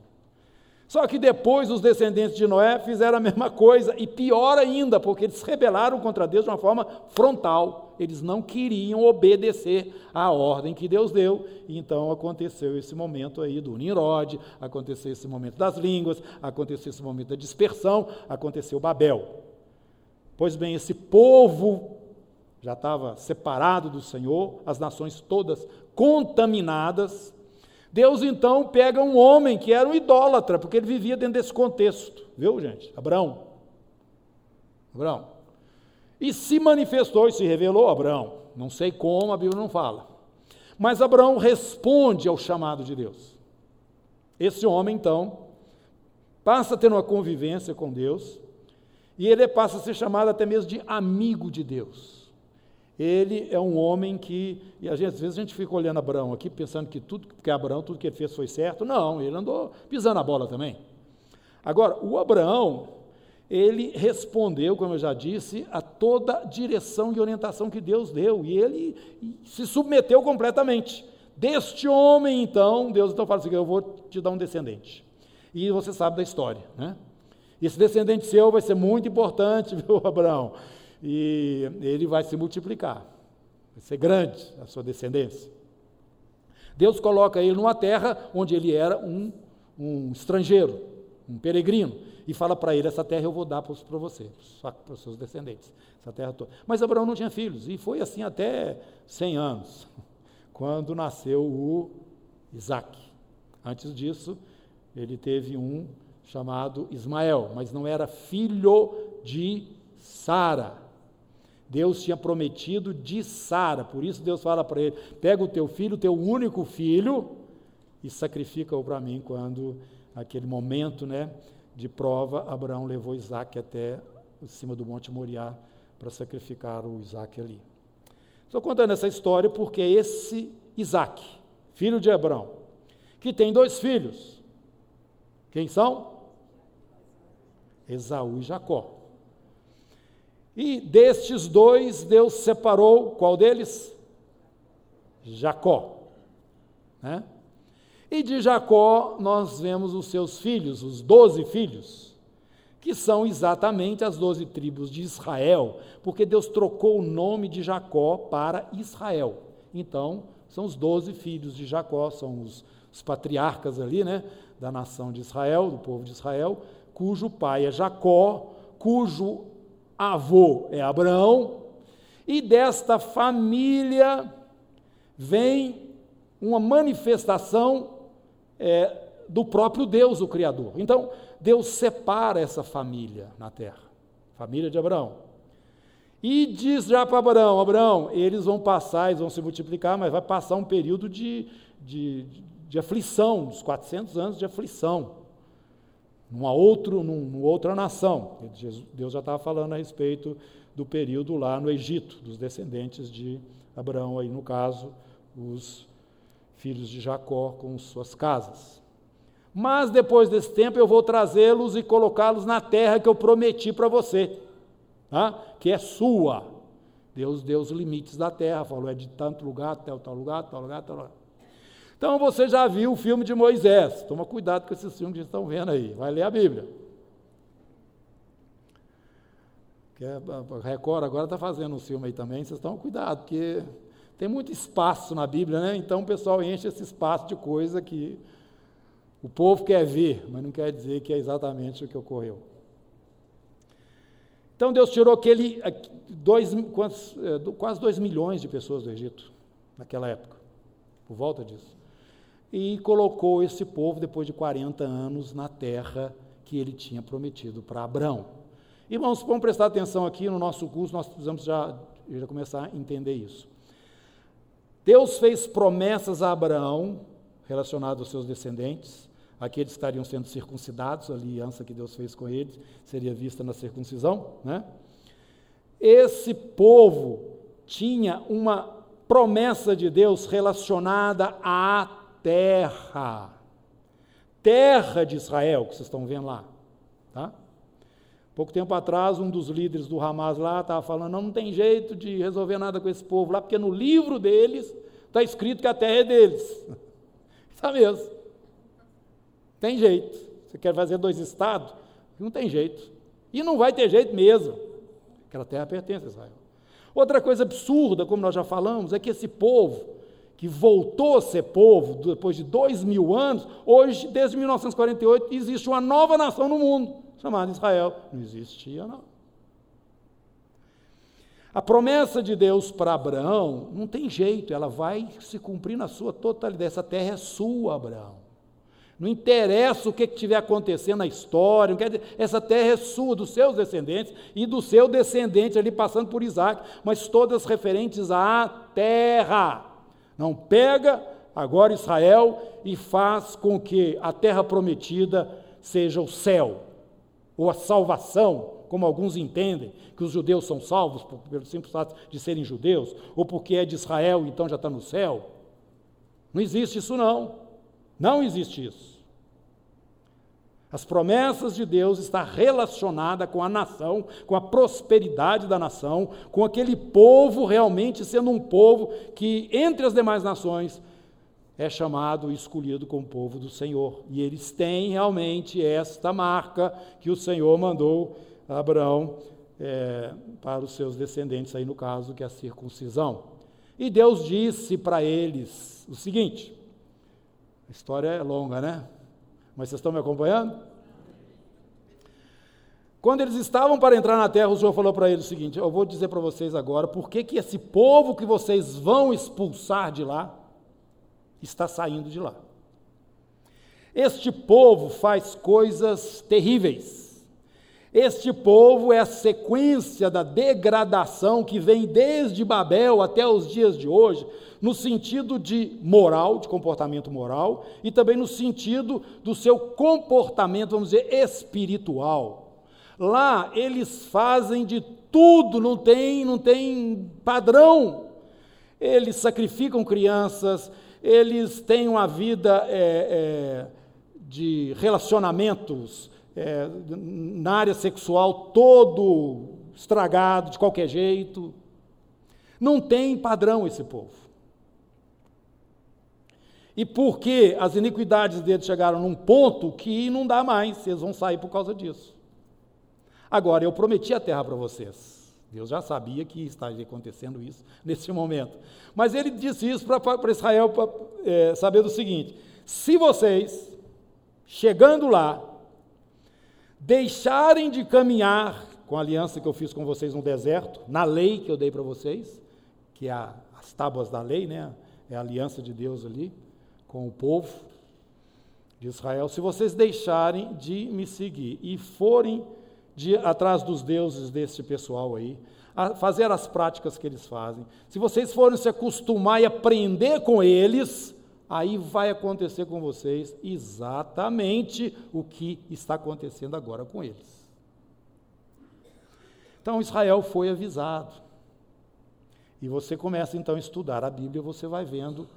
Só que depois os descendentes de Noé fizeram a mesma coisa, e pior ainda, porque eles rebelaram contra Deus de uma forma frontal. Eles não queriam obedecer à ordem que Deus deu, e então aconteceu esse momento aí do Nimrod, aconteceu esse momento das línguas, aconteceu esse momento da dispersão, aconteceu Babel. Pois bem, esse povo já estava separado do Senhor, as nações todas contaminadas. Deus então pega um homem que era um idólatra, porque ele vivia dentro desse contexto, viu, gente? Abraão. Abraão. E se manifestou e se revelou Abraão. Não sei como, a Bíblia não fala. Mas Abraão responde ao chamado de Deus. Esse homem, então, passa a ter uma convivência com Deus, e ele passa a ser chamado até mesmo de amigo de Deus. Ele é um homem que, e às vezes a gente fica olhando Abraão aqui, pensando que tudo que Abraão, tudo que ele fez foi certo. Não, ele andou pisando a bola também. Agora, o Abraão, ele respondeu, como eu já disse, a toda direção e orientação que Deus deu, e ele se submeteu completamente. Deste homem, então, Deus então fala assim: eu vou te dar um descendente. E você sabe da história, né? Esse descendente seu vai ser muito importante, viu, Abraão? E ele vai se multiplicar, vai ser grande a sua descendência. Deus coloca ele numa terra onde ele era um, um estrangeiro, um peregrino, e fala para ele: Essa terra eu vou dar para você, para os seus descendentes, essa terra toda. Mas Abraão não tinha filhos, e foi assim até 100 anos, quando nasceu o Isaac. Antes disso, ele teve um chamado Ismael, mas não era filho de Sara. Deus tinha prometido de Sara, por isso Deus fala para ele: pega o teu filho, teu único filho, e sacrifica-o para mim. Quando aquele momento né, de prova, Abraão levou Isaac até cima do Monte Moriá para sacrificar o Isaac ali. Estou contando essa história porque esse Isaac, filho de Abraão, que tem dois filhos, quem são? Esaú e Jacó. E destes dois, Deus separou qual deles? Jacó. Né? E de Jacó nós vemos os seus filhos, os doze filhos, que são exatamente as doze tribos de Israel, porque Deus trocou o nome de Jacó para Israel. Então, são os doze filhos de Jacó, são os, os patriarcas ali, né, da nação de Israel, do povo de Israel, cujo pai é Jacó, cujo avô é Abraão, e desta família vem uma manifestação é, do próprio Deus, o Criador. Então, Deus separa essa família na terra, família de Abraão. E diz já para Abraão: Abraão, eles vão passar, eles vão se multiplicar, mas vai passar um período de, de, de aflição, uns 400 anos de aflição numa, outro, numa outra nação. Deus já estava falando a respeito do período lá no Egito, dos descendentes de Abraão, aí no caso, os filhos de Jacó com suas casas. Mas depois desse tempo eu vou trazê-los e colocá-los na terra que eu prometi para você, tá? que é sua. Deus deu os limites da terra, falou, é de tanto lugar até tal lugar, tal lugar, tal lugar. Então você já viu o filme de Moisés. Toma cuidado com esses filmes que estão vendo aí. Vai ler a Bíblia. Que é, a Record agora está fazendo um filme aí também. Vocês estão cuidado, porque tem muito espaço na Bíblia, né? Então o pessoal enche esse espaço de coisa que o povo quer ver, mas não quer dizer que é exatamente o que ocorreu. Então Deus tirou aquele dois, é, quase dois milhões de pessoas do Egito naquela época, por volta disso e colocou esse povo, depois de 40 anos, na terra que ele tinha prometido para Abraão. Irmãos, vamos prestar atenção aqui no nosso curso, nós precisamos já, já começar a entender isso. Deus fez promessas a Abraão relacionadas aos seus descendentes, aqueles que estariam sendo circuncidados, a aliança que Deus fez com eles seria vista na circuncisão, né? Esse povo tinha uma promessa de Deus relacionada à terra. Terra de Israel, que vocês estão vendo lá. Tá? Pouco tempo atrás, um dos líderes do Hamas lá estava falando: não, não tem jeito de resolver nada com esse povo lá, porque no livro deles está escrito que a terra é deles. Está mesmo. Tem jeito. Você quer fazer dois estados? Não tem jeito. E não vai ter jeito mesmo. Aquela terra pertence a Israel. Outra coisa absurda, como nós já falamos, é que esse povo, que voltou a ser povo depois de dois mil anos, hoje, desde 1948, existe uma nova nação no mundo chamada Israel. Não existia, não. A promessa de Deus para Abraão não tem jeito, ela vai se cumprir na sua totalidade. Essa terra é sua, Abraão. Não interessa o que estiver acontecendo na história, dizer, essa terra é sua, dos seus descendentes e do seu descendente ali passando por Isaac, mas todas referentes à terra. Não pega agora Israel e faz com que a terra prometida seja o céu ou a salvação, como alguns entendem, que os judeus são salvos pelo simples fato de serem judeus, ou porque é de Israel, então já está no céu. Não existe isso, não. Não existe isso. As promessas de Deus estão relacionadas com a nação, com a prosperidade da nação, com aquele povo realmente sendo um povo que, entre as demais nações, é chamado e escolhido como povo do Senhor. E eles têm realmente esta marca que o Senhor mandou a Abraão é, para os seus descendentes, aí no caso, que é a circuncisão. E Deus disse para eles o seguinte: a história é longa, né? Mas vocês estão me acompanhando? Quando eles estavam para entrar na terra, o Senhor falou para eles o seguinte: Eu vou dizer para vocês agora por que, que esse povo que vocês vão expulsar de lá, está saindo de lá. Este povo faz coisas terríveis. Este povo é a sequência da degradação que vem desde Babel até os dias de hoje, no sentido de moral, de comportamento moral, e também no sentido do seu comportamento, vamos dizer, espiritual. Lá eles fazem de tudo, não tem, não tem padrão. Eles sacrificam crianças, eles têm uma vida é, é, de relacionamentos é, na área sexual todo estragado, de qualquer jeito. Não tem padrão esse povo. E porque as iniquidades deles chegaram num ponto que não dá mais, eles vão sair por causa disso. Agora, eu prometi a terra para vocês. Deus já sabia que estaria acontecendo isso nesse momento. Mas ele disse isso para Israel para é, saber do seguinte: se vocês, chegando lá, deixarem de caminhar com a aliança que eu fiz com vocês no deserto, na lei que eu dei para vocês, que é a, as tábuas da lei, né? é a aliança de Deus ali com o povo de Israel, se vocês deixarem de me seguir e forem de, atrás dos deuses desse pessoal aí, fazer as práticas que eles fazem. Se vocês forem se acostumar e aprender com eles, aí vai acontecer com vocês exatamente o que está acontecendo agora com eles. Então Israel foi avisado. E você começa então a estudar a Bíblia, você vai vendo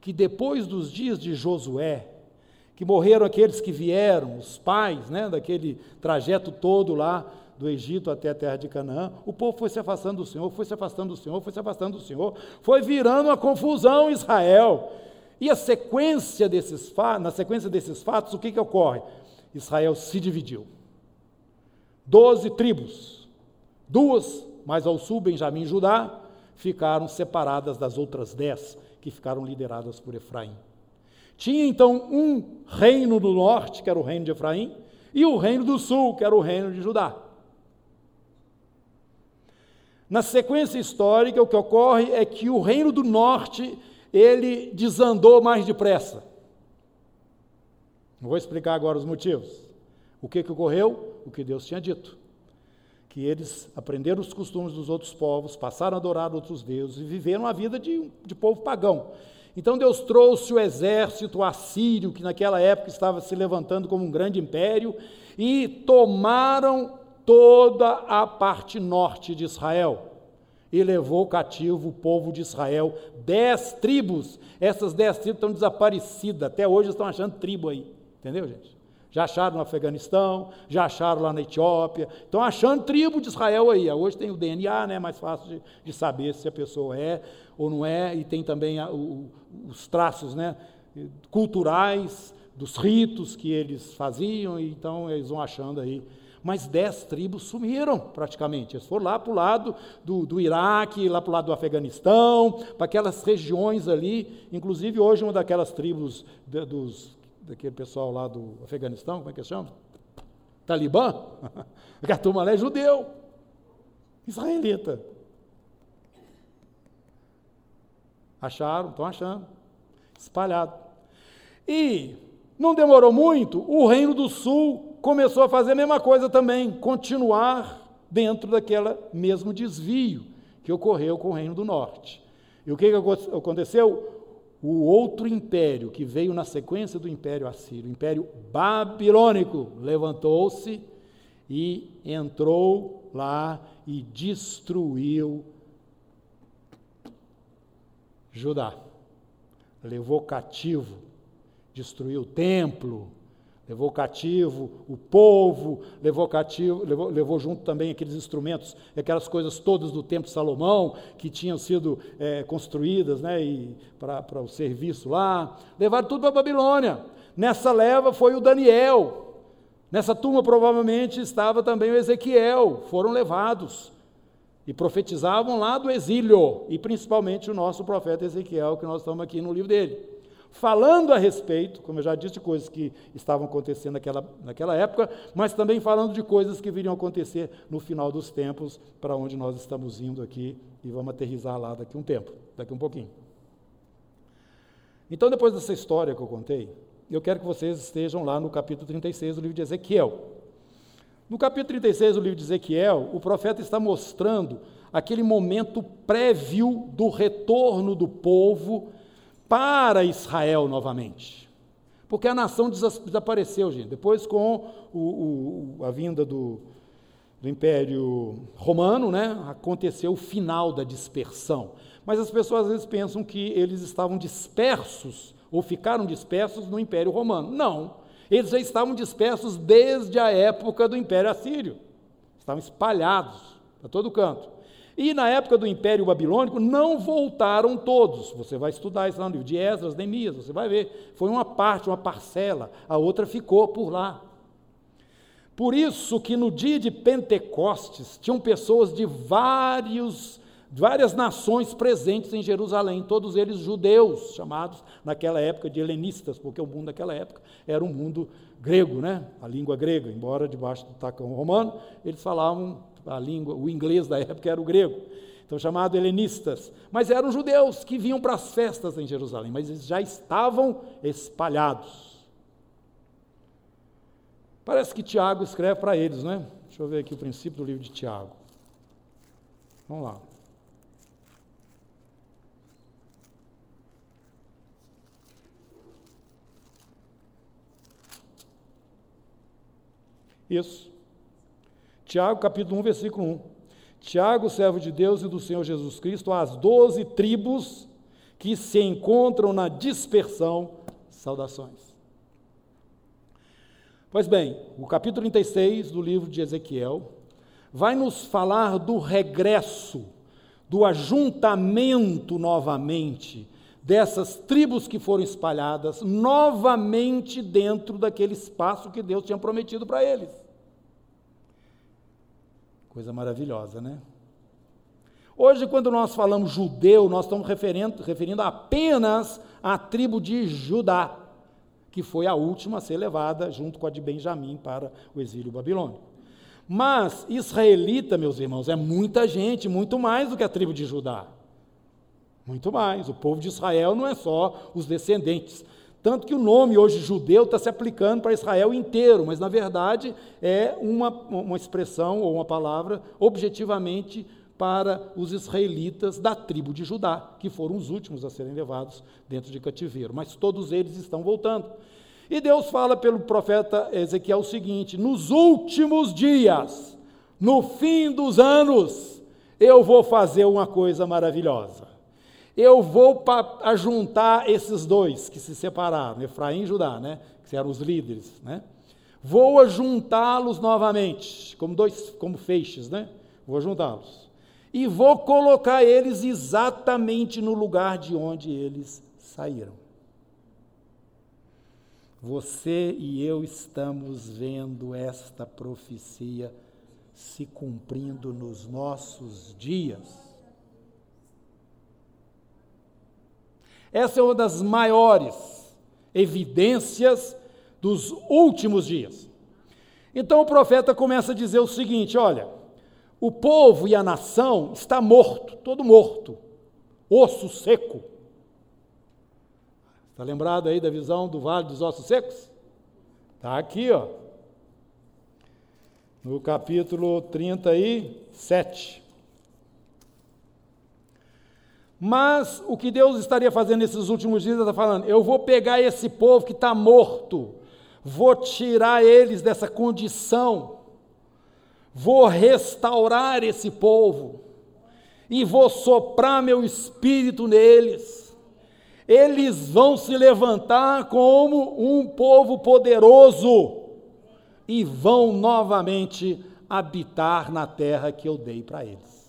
que depois dos dias de Josué, que morreram aqueles que vieram, os pais, né, daquele trajeto todo lá do Egito até a terra de Canaã, o povo foi se afastando do Senhor, foi se afastando do Senhor, foi se afastando do Senhor, foi virando uma confusão Israel. E a sequência desses na sequência desses fatos, o que, que ocorre? Israel se dividiu. Doze tribos, duas mais ao sul, Benjamim e Judá, ficaram separadas das outras dez, que ficaram lideradas por Efraim. Tinha então um reino do norte, que era o reino de Efraim, e o reino do sul, que era o reino de Judá. Na sequência histórica, o que ocorre é que o reino do norte, ele desandou mais depressa. Vou explicar agora os motivos. O que, que ocorreu? O que Deus tinha dito. que eles aprenderam os costumes dos outros povos, passaram a adorar outros deuses e viveram a vida de, de povo pagão. Então Deus trouxe o exército assírio, que naquela época estava se levantando como um grande império, e tomaram toda a parte norte de Israel e levou cativo o povo de Israel, dez tribos. Essas dez tribos estão desaparecidas, até hoje estão achando tribo aí, entendeu, gente? Já acharam no Afeganistão, já acharam lá na Etiópia, estão achando tribo de Israel aí. Hoje tem o DNA, né? Mais fácil de, de saber se a pessoa é ou não é, e tem também a, o, os traços né? culturais dos ritos que eles faziam, então eles vão achando aí mas dez tribos sumiram praticamente. Eles foram lá para o lado do, do Iraque, lá para o lado do Afeganistão, para aquelas regiões ali. Inclusive, hoje, uma daquelas tribos de, dos, daquele pessoal lá do Afeganistão, como é que chama? Talibã? a turma lá é judeu, israelita. Acharam, estão achando, espalhado. E não demorou muito, o Reino do Sul começou a fazer a mesma coisa também, continuar dentro daquele mesmo desvio que ocorreu com o Reino do Norte. E o que, que aconteceu? o outro império que veio na sequência do império assírio, o império babilônico, levantou-se e entrou lá e destruiu Judá. Levou cativo, destruiu o templo, levou cativo o povo, levou cativo, levou, levou junto também aqueles instrumentos, aquelas coisas todas do templo de Salomão que tinham sido é, construídas, né, para o serviço lá, levaram tudo para a Babilônia. Nessa leva foi o Daniel. Nessa turma provavelmente estava também o Ezequiel, foram levados. E profetizavam lá do exílio, e principalmente o nosso profeta Ezequiel, que nós estamos aqui no livro dele falando a respeito, como eu já disse, de coisas que estavam acontecendo naquela, naquela época, mas também falando de coisas que viriam acontecer no final dos tempos, para onde nós estamos indo aqui e vamos aterrizar lá daqui um tempo, daqui um pouquinho. Então, depois dessa história que eu contei, eu quero que vocês estejam lá no capítulo 36 do livro de Ezequiel. No capítulo 36 do livro de Ezequiel, o profeta está mostrando aquele momento prévio do retorno do povo para Israel novamente. Porque a nação desapareceu, gente. Depois, com o, o, a vinda do, do Império Romano, né, aconteceu o final da dispersão. Mas as pessoas às vezes pensam que eles estavam dispersos, ou ficaram dispersos no Império Romano. Não. Eles já estavam dispersos desde a época do Império Assírio. Estavam espalhados para todo canto. E na época do Império Babilônico não voltaram todos. Você vai estudar isso lá no livro de Esdras, Neemias, você vai ver. Foi uma parte, uma parcela, a outra ficou por lá. Por isso que no dia de Pentecostes tinham pessoas de vários, várias nações presentes em Jerusalém, todos eles judeus, chamados naquela época de helenistas, porque o mundo daquela época era um mundo grego, né? a língua grega, embora debaixo do tacão romano, eles falavam a língua, o inglês da época era o grego, então chamado helenistas, mas eram judeus que vinham para as festas em Jerusalém, mas eles já estavam espalhados. Parece que Tiago escreve para eles, né? Deixa eu ver aqui o princípio do livro de Tiago. Vamos lá. Isso. Tiago, capítulo 1, versículo 1. Tiago, servo de Deus e do Senhor Jesus Cristo, às doze tribos que se encontram na dispersão, saudações. Pois bem, o capítulo 36 do livro de Ezequiel vai nos falar do regresso, do ajuntamento novamente dessas tribos que foram espalhadas novamente dentro daquele espaço que Deus tinha prometido para eles. Coisa maravilhosa, né? Hoje, quando nós falamos judeu, nós estamos referindo, referindo apenas à tribo de Judá, que foi a última a ser levada, junto com a de Benjamim, para o exílio babilônico. Mas israelita, meus irmãos, é muita gente, muito mais do que a tribo de Judá. Muito mais. O povo de Israel não é só os descendentes Tanto que o nome hoje judeu está se aplicando para Israel inteiro, mas na verdade é uma, uma expressão ou uma palavra objetivamente para os israelitas da tribo de Judá, que foram os últimos a serem levados dentro de cativeiro. Mas todos eles estão voltando. E Deus fala pelo profeta Ezequiel o seguinte: nos últimos dias, no fim dos anos, eu vou fazer uma coisa maravilhosa. Eu vou ajuntar esses dois que se separaram, Efraim e Judá, né? que eram os líderes. Né? Vou ajuntá-los novamente, como dois, como feixes, né? Vou ajuntá-los. E vou colocar eles exatamente no lugar de onde eles saíram. Você e eu estamos vendo esta profecia se cumprindo nos nossos dias. Essa é uma das maiores evidências dos últimos dias. Então o profeta começa a dizer o seguinte: olha, o povo e a nação está morto, todo morto, osso seco. Está lembrado aí da visão do Vale dos Ossos Secos? Está aqui, ó. No capítulo 37. Mas o que Deus estaria fazendo nesses últimos dias, está falando: eu vou pegar esse povo que está morto, vou tirar eles dessa condição, vou restaurar esse povo, e vou soprar meu espírito neles eles vão se levantar como um povo poderoso e vão novamente habitar na terra que eu dei para eles.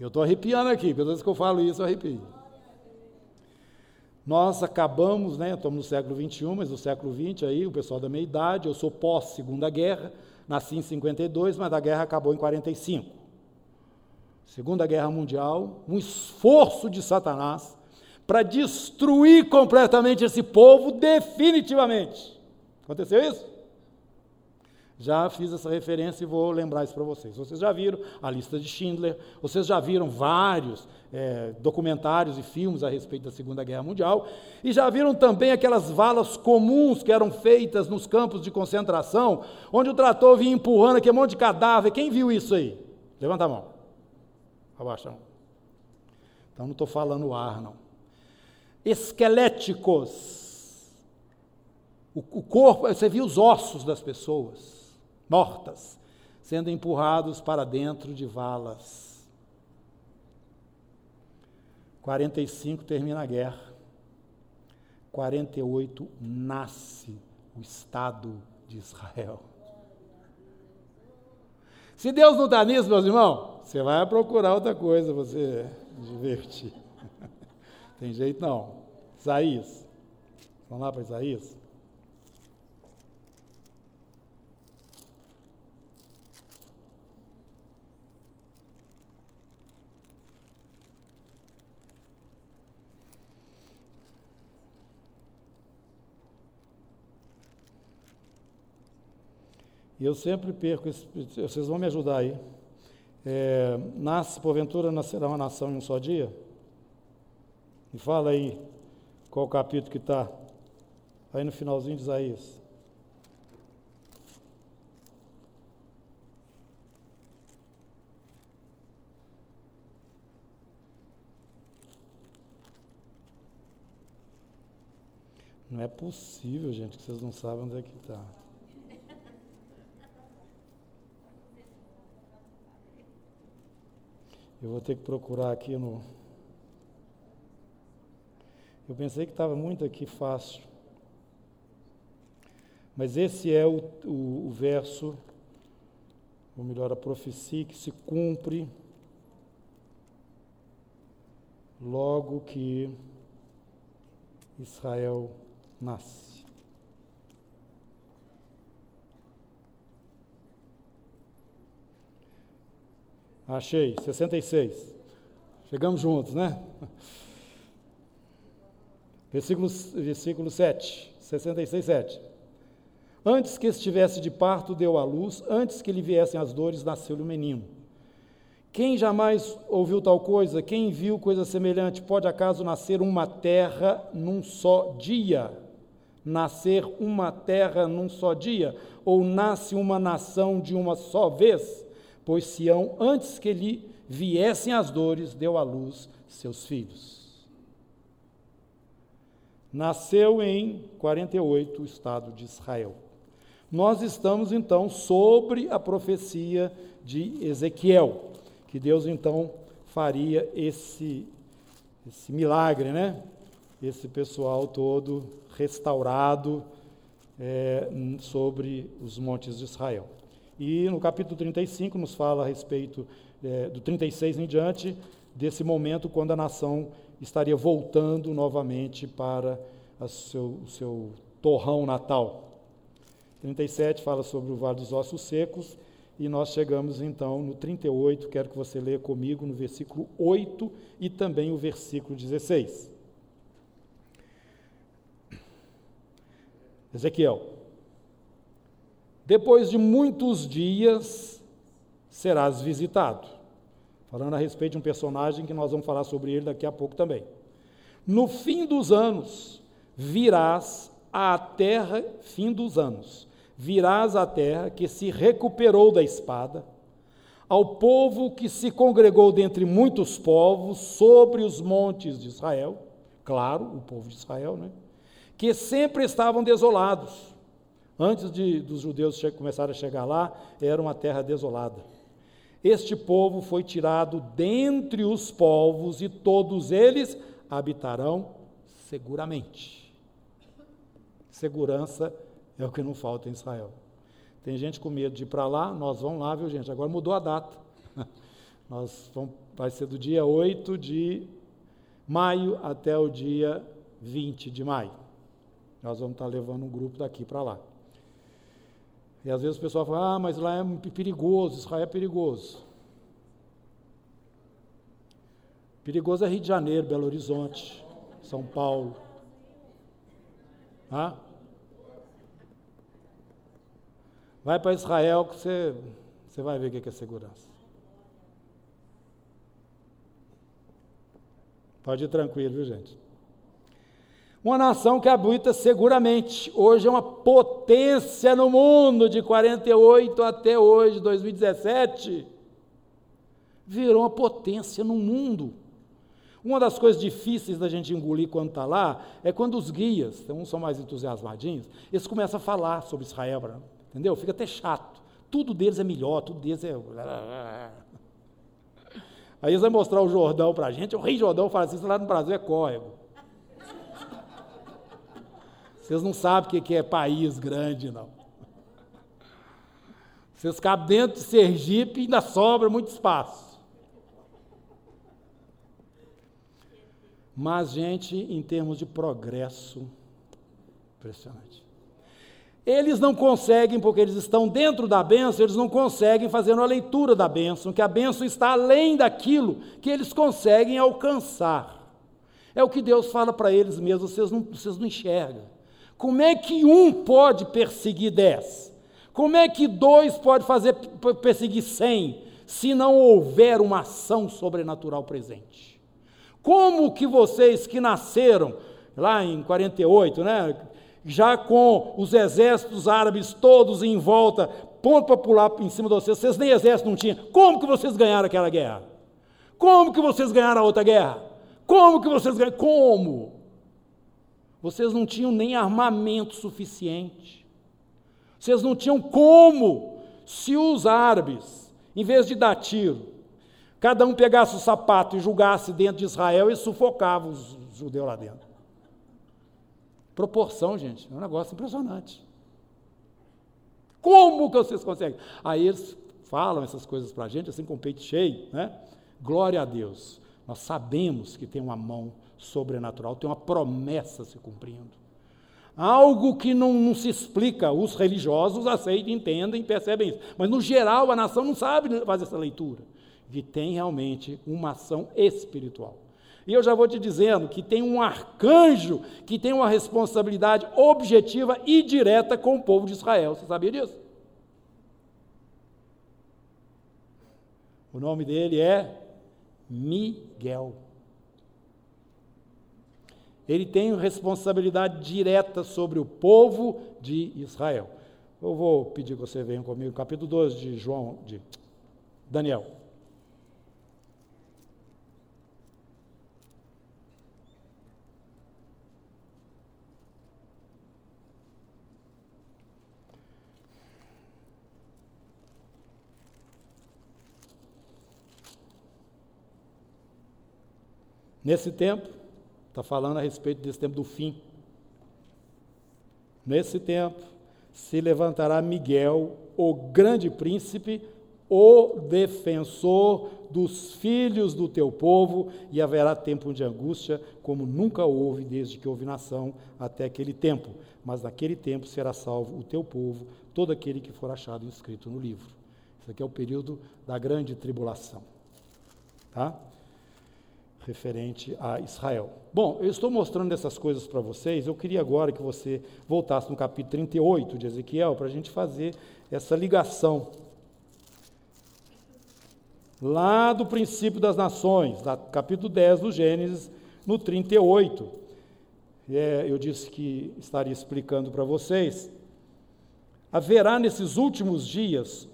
Eu estou arrepiando aqui, pelo menos que eu falo isso, eu arrepio. Nós acabamos, né, estamos no século XXI, mas no século XX, aí, o pessoal da minha idade, eu sou pós-segunda guerra, nasci em 52, mas a guerra acabou em 45. Segunda Guerra Mundial, um esforço de Satanás para destruir completamente esse povo definitivamente. Aconteceu isso? Já fiz essa referência e vou lembrar isso para vocês. Vocês já viram a lista de Schindler, vocês já viram vários é, documentários e filmes a respeito da Segunda Guerra Mundial, e já viram também aquelas valas comuns que eram feitas nos campos de concentração, onde o trator vinha empurrando aquele monte de cadáver. Quem viu isso aí? Levanta a mão. Abaixa. Então não estou falando ar, não. Esqueléticos. O, o corpo, você viu os ossos das pessoas mortas sendo empurrados para dentro de valas. 45 termina a guerra. 48 nasce o Estado de Israel. Se Deus não está nisso, meus irmãos, você vai procurar outra coisa, você divertir. Tem jeito não. Isaías. Vamos lá para Isaías. E eu sempre perco, vocês vão me ajudar aí. É, nasce, porventura, nascerá uma nação em um só dia? E fala aí qual o capítulo que está aí no finalzinho de Isaías. Não é possível, gente, que vocês não sabem onde é que está. Eu vou ter que procurar aqui no. Eu pensei que estava muito aqui fácil. Mas esse é o, o, o verso, ou melhor, a profecia que se cumpre logo que Israel nasce. Achei, 66. Chegamos juntos, né? Versículo, versículo 7, 66, 7. Antes que estivesse de parto, deu à luz, antes que lhe viessem as dores, nasceu-lhe o menino. Quem jamais ouviu tal coisa? Quem viu coisa semelhante? Pode acaso nascer uma terra num só dia? Nascer uma terra num só dia? Ou nasce uma nação de uma só vez? Pois Sião, antes que lhe viessem as dores, deu à luz seus filhos. Nasceu em 48 o estado de Israel. Nós estamos então sobre a profecia de Ezequiel que Deus então faria esse, esse milagre, né? Esse pessoal todo restaurado é, sobre os montes de Israel. E no capítulo 35 nos fala a respeito é, do 36 em diante, desse momento quando a nação estaria voltando novamente para o seu, seu torrão natal. 37 fala sobre o Vale dos Ossos Secos e nós chegamos então no 38, quero que você leia comigo no versículo 8 e também o versículo 16. Ezequiel. Depois de muitos dias serás visitado. Falando a respeito de um personagem que nós vamos falar sobre ele daqui a pouco também. No fim dos anos virás à terra, fim dos anos virás à terra que se recuperou da espada, ao povo que se congregou dentre muitos povos sobre os montes de Israel, claro, o povo de Israel, né? que sempre estavam desolados. Antes de, dos judeus começarem a chegar lá, era uma terra desolada. Este povo foi tirado dentre os povos e todos eles habitarão seguramente. Segurança é o que não falta em Israel. Tem gente com medo de ir para lá, nós vamos lá, viu gente? Agora mudou a data. Nós vamos, vai ser do dia 8 de maio até o dia 20 de maio. Nós vamos estar levando um grupo daqui para lá. E às vezes o pessoal fala, ah, mas lá é perigoso, Israel é perigoso. Perigoso é Rio de Janeiro, Belo Horizonte, São Paulo. Ah? Vai para Israel que você, você vai ver o que é segurança. Pode ir tranquilo, viu, gente? Uma nação que habita seguramente. Hoje é uma potência no mundo, de 48 até hoje, 2017. Virou uma potência no mundo. Uma das coisas difíceis da gente engolir quando está lá é quando os guias, uns são mais entusiasmadinhos, eles começam a falar sobre Israel. Entendeu? Fica até chato. Tudo deles é melhor, tudo deles é. Aí eles vão mostrar o Jordão para a gente, o Rei Jordão fala assim: lá no Brasil é córrego. Vocês não sabem o que é país grande, não. Vocês cabem dentro de Sergipe e ainda sobra muito espaço. Mas, gente, em termos de progresso, impressionante. Eles não conseguem, porque eles estão dentro da bênção, eles não conseguem fazer uma leitura da bênção, que a bênção está além daquilo que eles conseguem alcançar. É o que Deus fala para eles mesmos, vocês não, vocês não enxergam. Como é que um pode perseguir dez? Como é que dois pode fazer perseguir cem, se não houver uma ação sobrenatural presente? Como que vocês que nasceram lá em 48, né? já com os exércitos árabes todos em volta, ponto para pular em cima de vocês, vocês nem exército não tinham. Como que vocês ganharam aquela guerra? Como que vocês ganharam a outra guerra? Como que vocês ganharam? Como? Vocês não tinham nem armamento suficiente. Vocês não tinham como, se os árabes, em vez de dar tiro, cada um pegasse o sapato e julgasse dentro de Israel e sufocava os judeus lá dentro. Proporção, gente, é um negócio impressionante. Como que vocês conseguem? Aí eles falam essas coisas para a gente, assim com o peito cheio, né? Glória a Deus. Nós sabemos que tem uma mão sobrenatural, tem uma promessa se cumprindo. Algo que não, não, se explica, os religiosos aceitam, entendem, percebem isso. Mas, no geral, a nação não sabe fazer essa leitura. Que tem realmente uma ação espiritual. E eu já vou te dizendo que tem um arcanjo que tem uma responsabilidade objetiva e direta com o povo de Israel. Você sabia disso? O nome dele é Miguel. Ele tem responsabilidade direta sobre o povo de Israel. Eu vou pedir que você venha comigo, capítulo 12 de João, de Daniel. Nesse tempo, está falando a respeito desse tempo do fim. Nesse tempo, se levantará Miguel, o grande príncipe, o defensor dos filhos do teu povo, e haverá tempo de angústia, como nunca houve desde que houve nação até aquele tempo. Mas naquele tempo será salvo o teu povo, todo aquele que for achado inscrito no livro. Isso aqui é o período da grande tribulação. Tá? Referente a Israel. Bom, eu estou mostrando essas coisas para vocês. Eu queria agora que você voltasse no capítulo 38 de Ezequiel para a gente fazer essa ligação. Lá do princípio das nações, da, capítulo 10 do Gênesis, no 38. É, eu disse que estaria explicando para vocês. Haverá nesses últimos dias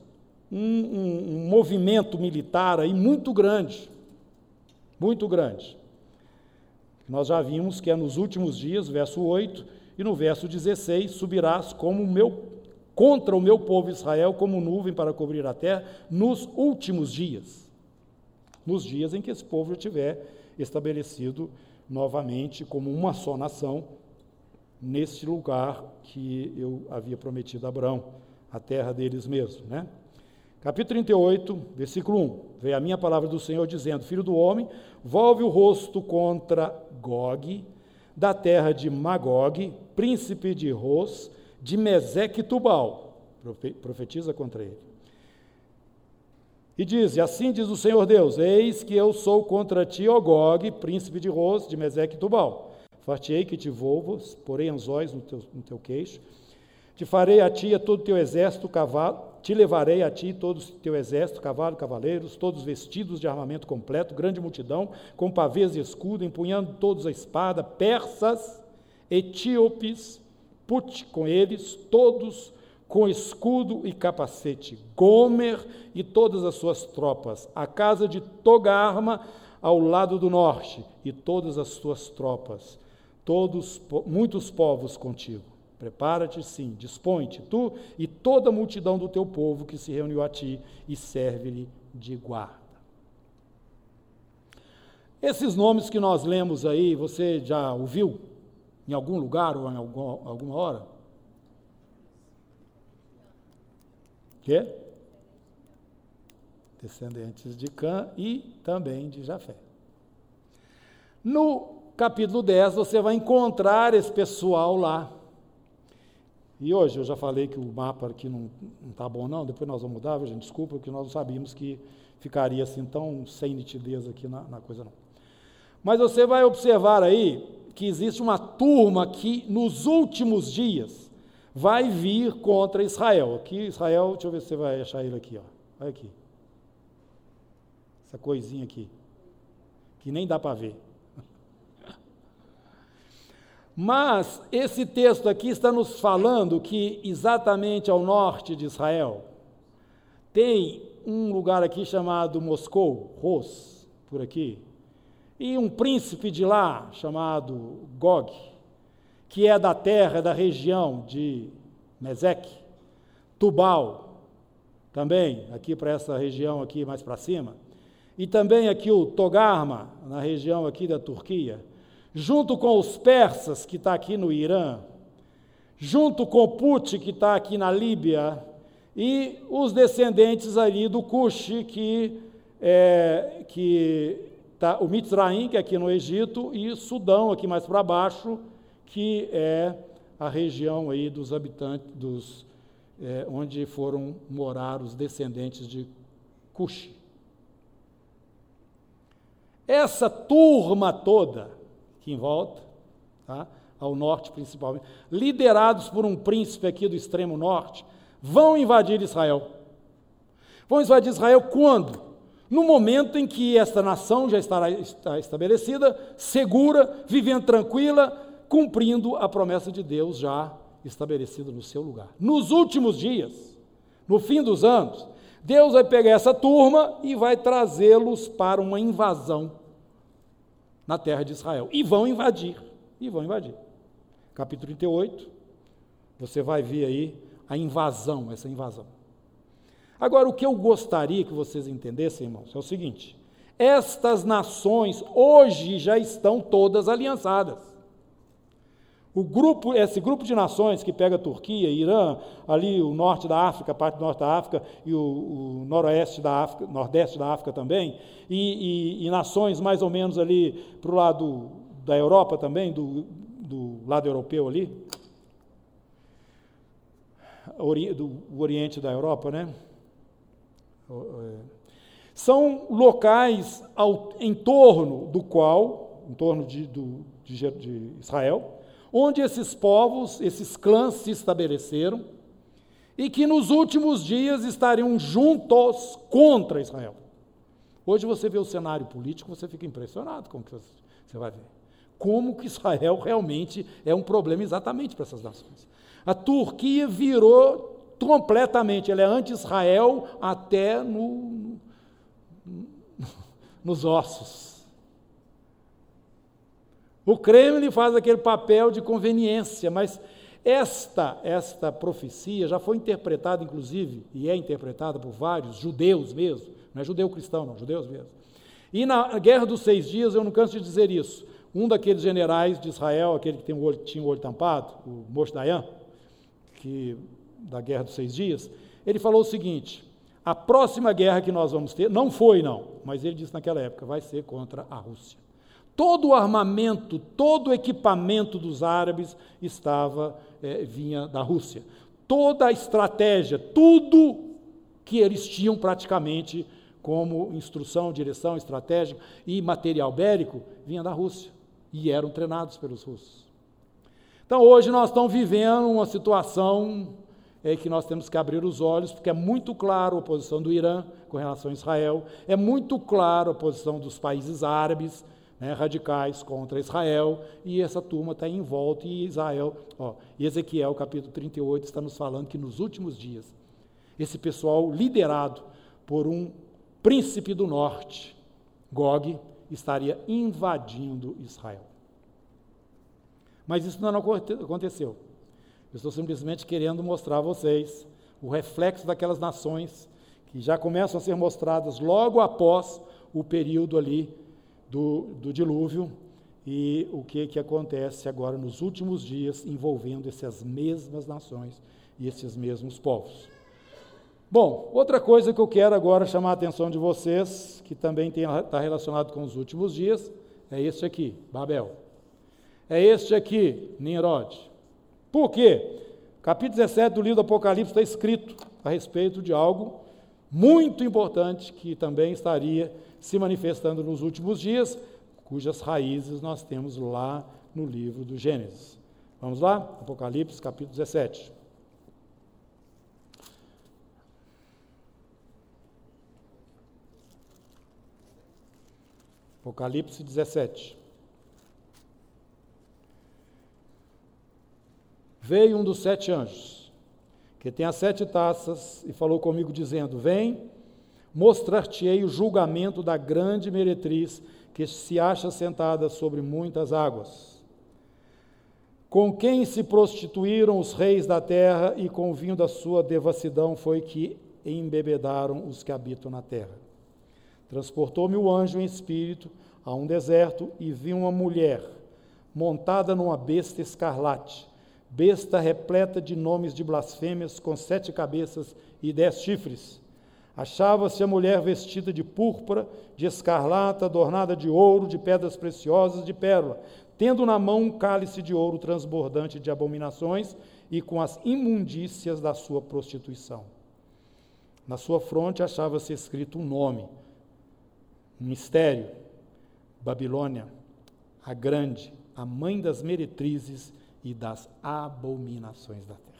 um, um, um movimento militar aí muito grande muito grande. Nós já vimos que é nos últimos dias, verso 8, e no verso 16, subirás como meu contra o meu povo Israel como nuvem para cobrir a terra nos últimos dias. Nos dias em que esse povo estiver estabelecido novamente como uma só nação neste lugar que eu havia prometido a Abraão, a terra deles mesmos, né? Capítulo 38, versículo 1. Veio a minha palavra do Senhor dizendo: Filho do homem, volve o rosto contra Gog, da terra de Magog, príncipe de Ros, de Meseque e Tubal. Profetiza contra ele. E diz: Assim diz o Senhor Deus: Eis que eu sou contra ti, ó Gog, príncipe de Ros, de Meseque e Tubal. Fartei que te volvas, porei anzóis no teu, no teu queixo, te farei a ti a todo o teu exército cavalo te levarei a ti todo o teu exército, cavalo, cavaleiros, todos vestidos de armamento completo, grande multidão, com pavês e escudo, empunhando todos a espada, persas, etíopes, put com eles, todos com escudo e capacete, Gomer e todas as suas tropas, a casa de Togarma ao lado do norte, e todas as suas tropas, todos muitos povos contigo. Prepara-te, sim, dispõe-te, tu e toda a multidão do teu povo que se reuniu a ti, e serve-lhe de guarda. Esses nomes que nós lemos aí, você já ouviu em algum lugar ou em algum, alguma hora? Quê? Descendentes de Cã e também de Jafé. No capítulo 10, você vai encontrar esse pessoal lá e hoje eu já falei que o mapa aqui não está bom, não, depois nós vamos mudar, gente, desculpa, porque nós não sabíamos que ficaria assim tão sem nitidez aqui na, na coisa, não. Mas você vai observar aí que existe uma turma que nos últimos dias vai vir contra Israel. Aqui, Israel, deixa eu ver se você vai achar ele aqui, ó. Olha aqui. Essa coisinha aqui. Que nem dá para ver. Mas esse texto aqui está nos falando que exatamente ao norte de Israel tem um lugar aqui chamado Moscou, Ros, por aqui, e um príncipe de lá chamado Gog, que é da terra, da região de Meseque, Tubal, também aqui para essa região aqui mais para cima, e também aqui o Togarma, na região aqui da Turquia, junto com os persas, que está aqui no Irã, junto com Put, que está aqui na Líbia, e os descendentes ali do Cush, que é, que tá, o Mitzraim, que é aqui no Egito, e Sudão, aqui mais para baixo, que é a região aí dos habitantes, dos, é, onde foram morar os descendentes de Cush. Essa turma toda, aqui em volta, tá? ao norte principalmente, liderados por um príncipe aqui do extremo norte, vão invadir Israel. Vão invadir Israel quando? no momento em que esta nação já estará estabelecida, segura, vivendo tranquila, cumprindo a promessa de Deus já estabelecida no seu lugar. Nos últimos dias, no fim dos anos, Deus vai pegar essa turma e vai trazê-los para uma invasão na terra de Israel. E vão invadir. E vão invadir. Capítulo 38, você vai ver aí a invasão, essa invasão. Agora, o que eu gostaria que vocês entendessem, irmãos, é o seguinte: estas nações hoje já estão todas aliançadas. O grupo, esse grupo de nações que pega a Turquia, Irã, ali o norte da África, parte do norte da África e o, o noroeste da África, nordeste da África também, e, e, e nações mais ou menos ali para o lado da Europa também, do, do lado europeu ali, ori, do Oriente da Europa, né? É, são locais ao, em torno do qual, em torno de, do, de, de Israel, onde esses povos, esses clãs se estabeleceram e que nos últimos dias estariam juntos contra Israel. Hoje você vê o cenário político, você fica impressionado com o que você vai ver. Como que Israel realmente é um problema exatamente para essas nações. A Turquia virou completamente, ela é anti-Israel até no, nos ossos. O Kremlin faz aquele papel de conveniência, mas esta, esta profecia já foi interpretada, inclusive, e é interpretada por vários judeus mesmo, não é judeu cristão, não, judeus mesmo. E na Guerra dos Seis Dias, eu não canso de dizer isso, um daqueles generais de Israel, aquele que tem o olho, tinha o olho tampado, o Moshe Dayan, que, da Guerra dos Seis Dias, ele falou o seguinte: a próxima guerra que nós vamos ter, não foi não, mas ele disse naquela época, vai ser contra a Rússia. Todo o armamento, todo o equipamento dos árabes estava é, vinha da Rússia. Toda a estratégia, tudo que eles tinham praticamente como instrução, direção, estratégia e material bélico vinha da Rússia e eram treinados pelos russos. Então hoje nós estamos vivendo uma situação é que nós temos que abrir os olhos, porque é muito claro a posição do Irã com relação a Israel, é muito claro a posição dos países árabes né, radicais contra Israel, e essa turma está em volta, e Israel, ó, Ezequiel capítulo 38 está nos falando que nos últimos dias, esse pessoal liderado por um príncipe do norte, Gog, estaria invadindo Israel. Mas isso não aconteceu. Eu estou simplesmente querendo mostrar a vocês o reflexo daquelas nações que já começam a ser mostradas logo após o período ali do, do dilúvio e o que, que acontece agora nos últimos dias envolvendo essas mesmas nações e esses mesmos povos. Bom, outra coisa que eu quero agora chamar a atenção de vocês, que também está relacionado com os últimos dias, é este aqui, Babel. É este aqui, Nimrod. Por quê? Capítulo 17 do livro do Apocalipse está escrito a respeito de algo muito importante que também estaria se manifestando nos últimos dias, cujas raízes nós temos lá no livro do Gênesis. Vamos lá? Apocalipse, capítulo 17. Apocalipse 17. Veio um dos sete anjos, que tem as sete taças, e falou comigo, dizendo: Vem mostrar-te-ei o julgamento da grande meretriz que se acha sentada sobre muitas águas. Com quem se prostituíram os reis da terra e com o vinho da sua devassidão foi que embebedaram os que habitam na terra. Transportou-me o anjo em espírito a um deserto e vi uma mulher montada numa besta escarlate, besta repleta de nomes de blasfêmias, com sete cabeças e dez chifres Achava-se a mulher vestida de púrpura, de escarlata, adornada de ouro, de pedras preciosas, de pérola, tendo na mão um cálice de ouro transbordante de abominações e com as imundícias da sua prostituição. Na sua fronte achava-se escrito um nome, um mistério: Babilônia, a grande, a mãe das meretrizes e das abominações da terra.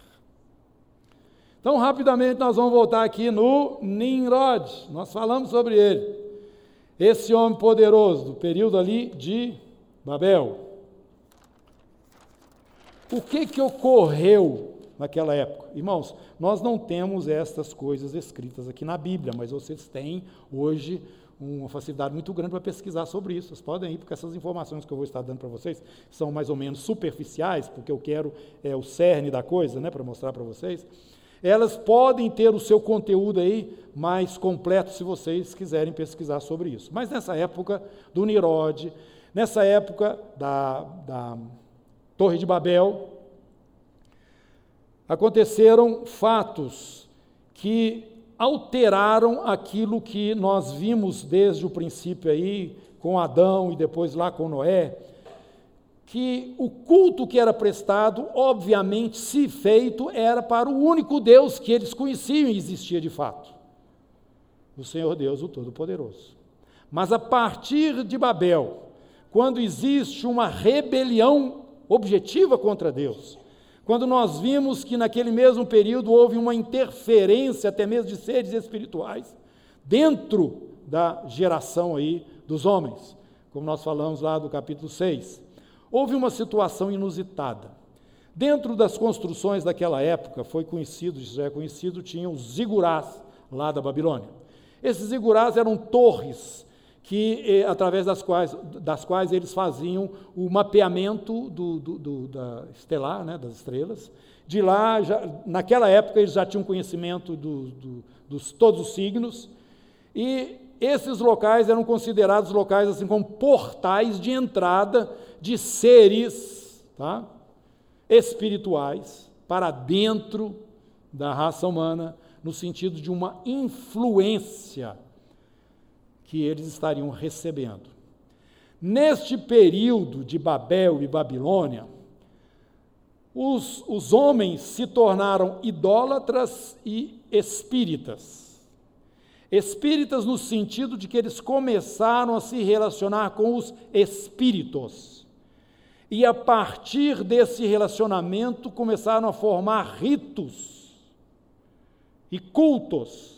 Então, rapidamente, nós vamos voltar aqui no Nimrod. Nós falamos sobre ele. Esse homem poderoso, do período ali de Babel. O que, que ocorreu naquela época? Irmãos, nós não temos estas coisas escritas aqui na Bíblia, mas vocês têm hoje uma facilidade muito grande para pesquisar sobre isso. Vocês podem ir, porque essas informações que eu vou estar dando para vocês são mais ou menos superficiais, porque eu quero é, o cerne da coisa, né, para mostrar para vocês. Elas podem ter o seu conteúdo aí mais completo se vocês quiserem pesquisar sobre isso. Mas nessa época do Nirod, nessa época da, da Torre de Babel, aconteceram fatos que alteraram aquilo que nós vimos desde o princípio aí, com Adão e depois lá com Noé, que o culto que era prestado, obviamente, se feito, era para o único Deus que eles conheciam e existia de fato, o Senhor Deus, o Todo-Poderoso. Mas a partir de Babel, quando existe uma rebelião objetiva contra Deus, quando nós vimos que naquele mesmo período houve uma interferência, até mesmo de seres espirituais, dentro da geração aí dos homens, como nós falamos lá do capítulo 6. Houve uma situação inusitada. Dentro das construções daquela época, foi conhecido, já é conhecido, tinham os zigurás lá da Babilônia. Esses zigurás eram torres que eh, através das quais, das quais eles faziam o mapeamento do, do, do, da estelar, né, das estrelas. De lá, já, naquela época, eles já tinham conhecimento do, dos todos os signos, e esses locais eram considerados locais assim como portais de entrada de seres tá, espirituais para dentro da raça humana, no sentido de uma influência que eles estariam recebendo. Neste período de Babel e Babilônia, os, os homens se tornaram idólatras e espíritas. Espíritas no sentido de que eles começaram a se relacionar com os espíritos. E a partir desse relacionamento começaram a formar ritos e cultos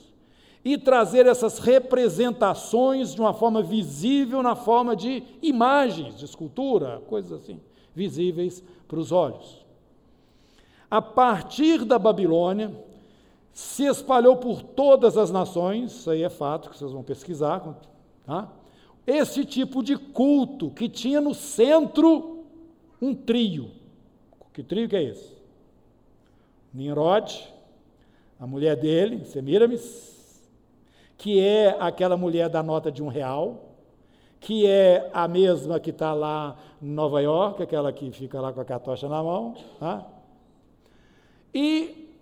e trazer essas representações de uma forma visível, na forma de imagens, de escultura, coisas assim, visíveis para os olhos. A partir da Babilônia, se espalhou por todas as nações, isso aí é fato que vocês vão pesquisar, tá? esse tipo de culto que tinha no centro um trio. Que trio que é esse? Nimrod, a mulher dele, Semiramis, que é aquela mulher da nota de um real, que é a mesma que está lá em Nova York, aquela que fica lá com a catocha na mão, tá? e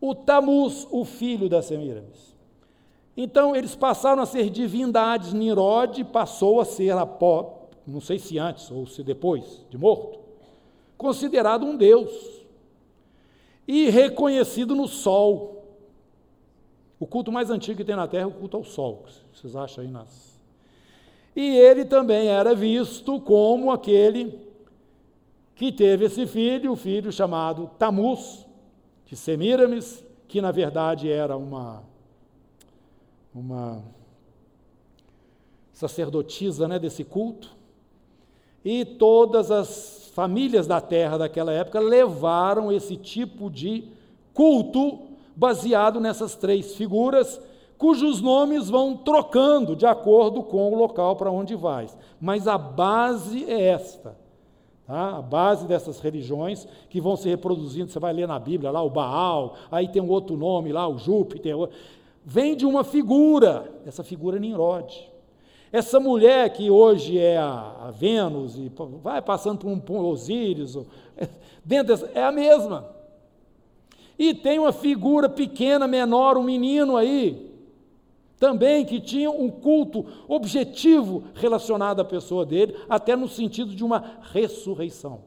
o Tamuz, o filho da Semiramis. Então, eles passaram a ser divindades, Nirod passou a ser, apó, não sei se antes ou se depois de morto, considerado um deus e reconhecido no sol. O culto mais antigo que tem na Terra é o culto ao Sol. Vocês acham aí nas. E ele também era visto como aquele que teve esse filho, o filho chamado Tamuz, de Semiramis, que na verdade era uma, uma sacerdotisa né, desse culto. E todas as famílias da terra daquela época levaram esse tipo de culto baseado nessas três figuras, cujos nomes vão trocando de acordo com o local para onde vais. Mas a base é esta. Tá? A base dessas religiões que vão se reproduzindo, você vai ler na Bíblia lá o Baal, aí tem um outro nome lá, o Júpiter, vem de uma figura, essa figura é Nimrod. Essa mulher que hoje é a, Vênus e vai passando por um, Osíris, dentro dessa, é a mesma. E tem uma figura pequena, menor, um menino aí, também que tinha um culto objetivo relacionado à pessoa dele, até no sentido de uma ressurreição.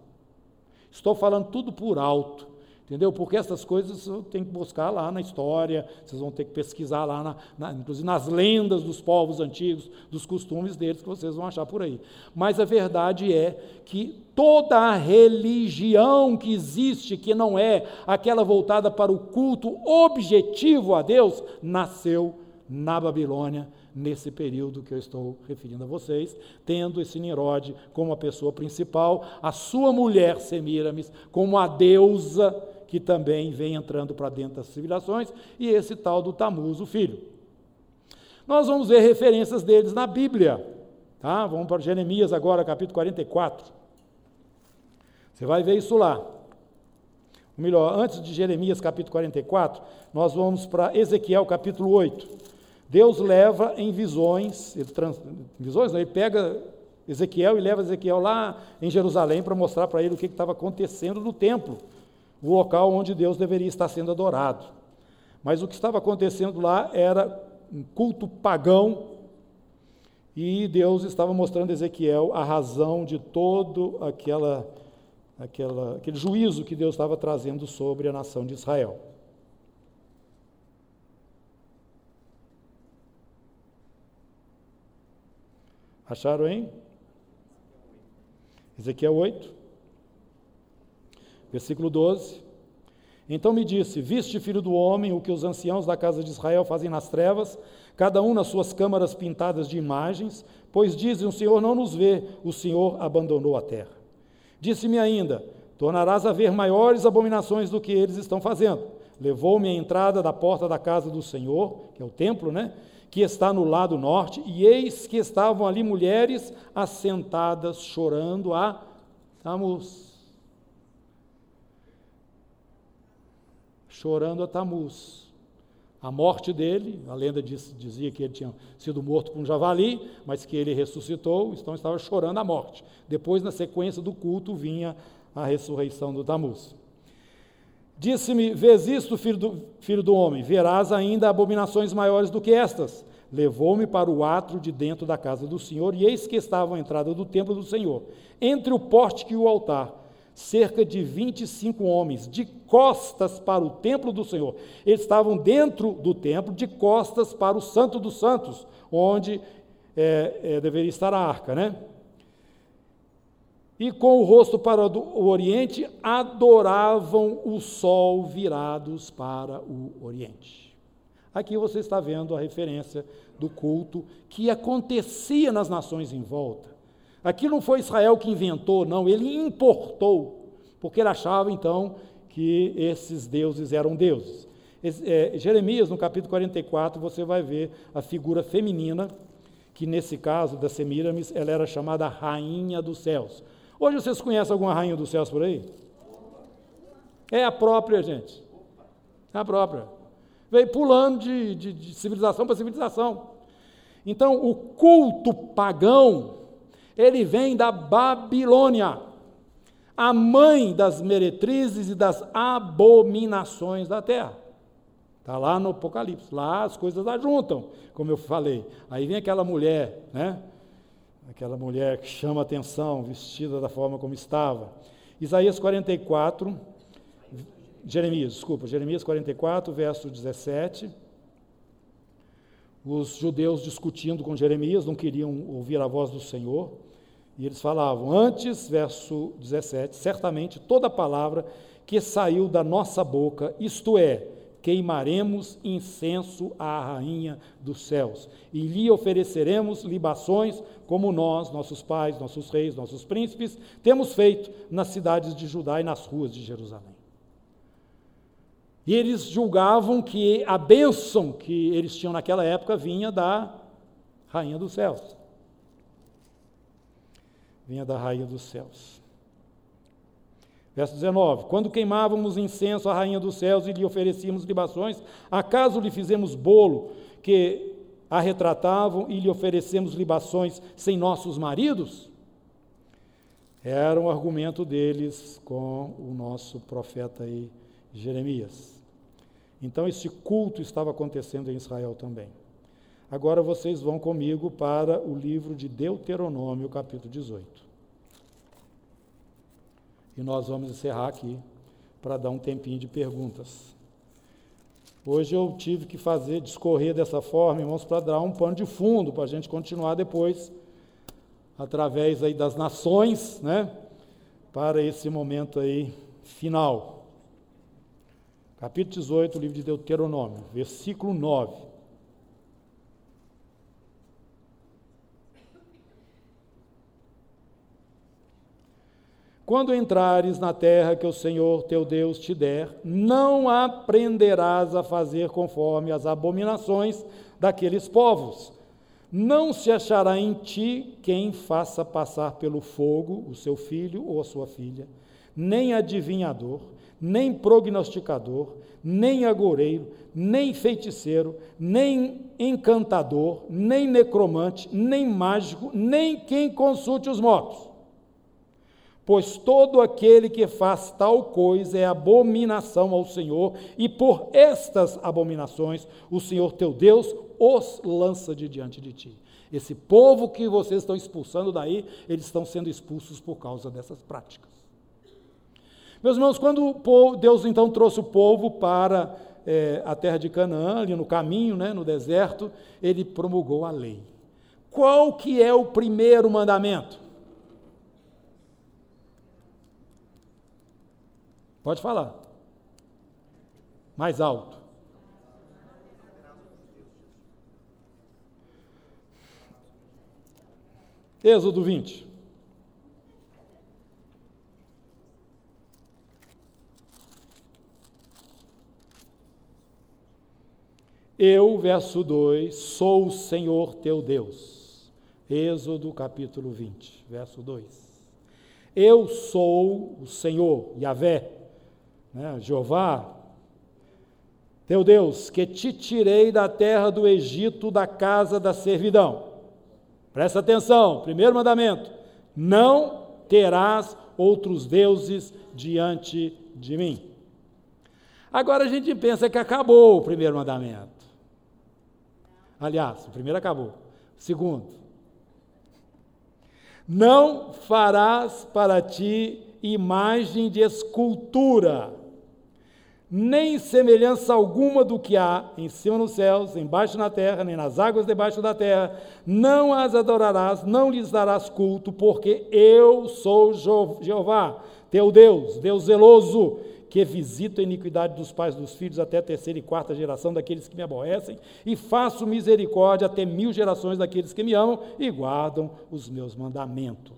Estou falando tudo por alto. Entendeu? Porque essas coisas tem que buscar lá na história, vocês vão ter que pesquisar lá, na, na, inclusive nas lendas dos povos antigos, dos costumes deles, que vocês vão achar por aí. Mas a verdade é que toda a religião que existe, que não é aquela voltada para o culto objetivo a Deus, nasceu na Babilônia, nesse período que eu estou referindo a vocês, tendo esse Nirode como a pessoa principal, a sua mulher Semíramis como a deusa que também vem entrando para dentro das civilizações, e esse tal do Tamuz, o filho. Nós vamos ver referências deles na Bíblia. Tá? Vamos para Jeremias agora, capítulo 44. Você vai ver isso lá. Melhor, antes de Jeremias capítulo 44, nós vamos para Ezequiel capítulo 8. Deus leva em visões, ele trans, visões não, ele pega Ezequiel e leva Ezequiel lá em Jerusalém para mostrar para ele o que estava acontecendo no templo, o local onde Deus deveria estar sendo adorado. Mas o que estava acontecendo lá era um culto pagão e Deus estava mostrando a Ezequiel a razão de todo aquela, aquela, aquele juízo que Deus estava trazendo sobre a nação de Israel. Acharam, hein? Ezequiel 8, versículo 12. Então me disse: Viste, filho do homem, o que os anciãos da casa de Israel fazem nas trevas, cada um nas suas câmaras pintadas de imagens, pois dizem: O Senhor não nos vê, o Senhor abandonou a terra. Disse-me ainda: Tornarás a ver maiores abominações do que eles estão fazendo. Levou-me à entrada da porta da casa do Senhor, que é o templo, né? Que está no lado norte, e eis que estavam ali mulheres assentadas chorando a Tamuz. Chorando a Tamuz. A morte dele, a lenda diz, dizia que ele tinha sido morto por um javali, mas que ele ressuscitou, então estava chorando a morte. Depois, na sequência do culto, vinha a ressurreição do Tamuz. Disse-me: Vês isto, filho do, filho do homem, verás ainda abominações maiores do que estas. Levou-me para o átrio de dentro da casa do Senhor, e eis que estava a entrada do templo do Senhor, entre o pórtico e o altar, cerca de 25 homens, de costas para o templo do Senhor. Eles estavam dentro do templo, de costas para o Santo dos Santos, onde é, é, deveria estar a arca, né? E com o rosto para o oriente, adoravam o sol virados para o oriente. Aqui você está vendo a referência do culto que acontecia nas nações em volta. Aqui não foi Israel que inventou, não, ele importou, porque ele achava então que esses deuses eram deuses. É, Jeremias, no capítulo 44, você vai ver a figura feminina, que nesse caso da Semíramis, ela era chamada Rainha dos Céus. Hoje vocês conhecem alguma rainha dos céus por aí? É a própria, gente. É a própria. Veio pulando de, de, de civilização para civilização. Então, o culto pagão, ele vem da Babilônia, a mãe das meretrizes e das abominações da terra. Está lá no Apocalipse, lá as coisas ajuntam, como eu falei. Aí vem aquela mulher, né? Aquela mulher que chama atenção, vestida da forma como estava. Isaías 44, Jeremias, desculpa, Jeremias 44, verso 17. Os judeus discutindo com Jeremias, não queriam ouvir a voz do Senhor, e eles falavam: Antes, verso 17, certamente toda palavra que saiu da nossa boca, isto é, queimaremos incenso à rainha dos céus e lhe ofereceremos libações como nós, nossos pais, nossos reis, nossos príncipes, temos feito nas cidades de Judá e nas ruas de Jerusalém. E eles julgavam que a bênção que eles tinham naquela época vinha da rainha dos céus. Vinha da rainha dos céus. Verso 19: Quando queimávamos incenso à rainha dos céus e lhe oferecíamos libações, acaso lhe fizemos bolo que a retratavam e lhe oferecemos libações sem nossos maridos? Era um argumento deles com o nosso profeta aí, Jeremias. Então, esse culto estava acontecendo em Israel também. Agora vocês vão comigo para o livro de Deuteronômio, capítulo 18. E nós vamos encerrar aqui para dar um tempinho de perguntas. Hoje eu tive que fazer, discorrer dessa forma, irmãos, para dar um pano de fundo, para a gente continuar depois, através aí das nações, né, para esse momento aí final. Capítulo 18, livro de Deuteronômio, versículo 9. Quando entrares na terra que o Senhor teu Deus te der, não aprenderás a fazer conforme as abominações daqueles povos. Não se achará em ti quem faça passar pelo fogo o seu filho ou a sua filha, nem adivinhador, nem prognosticador, nem agoureiro, nem feiticeiro, nem encantador, nem necromante, nem mágico, nem quem consulte os mortos Pois todo aquele que faz tal coisa é abominação ao Senhor, e por estas abominações o Senhor teu Deus os lança de diante de ti. Esse povo que vocês estão expulsando daí, eles estão sendo expulsos por causa dessas práticas. Meus irmãos, quando Deus então trouxe o povo para é, a terra de Canaã, ali no caminho, né, no deserto, ele promulgou a lei. Qual que é o primeiro mandamento? Pode falar. Mais alto. Êxodo 20. Eu, verso 2, sou o Senhor teu Deus. Êxodo capítulo 20, verso 2. Eu sou o Senhor, Yahvé, né? Jeová, teu Deus, que te tirei da terra do Egito, da casa da servidão. Presta atenção, primeiro mandamento: não terás outros deuses diante de mim. Agora a gente pensa que acabou o primeiro mandamento. Aliás, o primeiro acabou. Segundo, não farás para ti imagem de escultura nem semelhança alguma do que há em cima nos céus, embaixo na terra, nem nas águas debaixo da terra. Não as adorarás, não lhes darás culto, porque eu sou Jeová, teu Deus, Deus zeloso, que visito a iniquidade dos pais dos filhos até a terceira e quarta geração daqueles que me aborrecem, e faço misericórdia até mil gerações daqueles que me amam e guardam os meus mandamentos.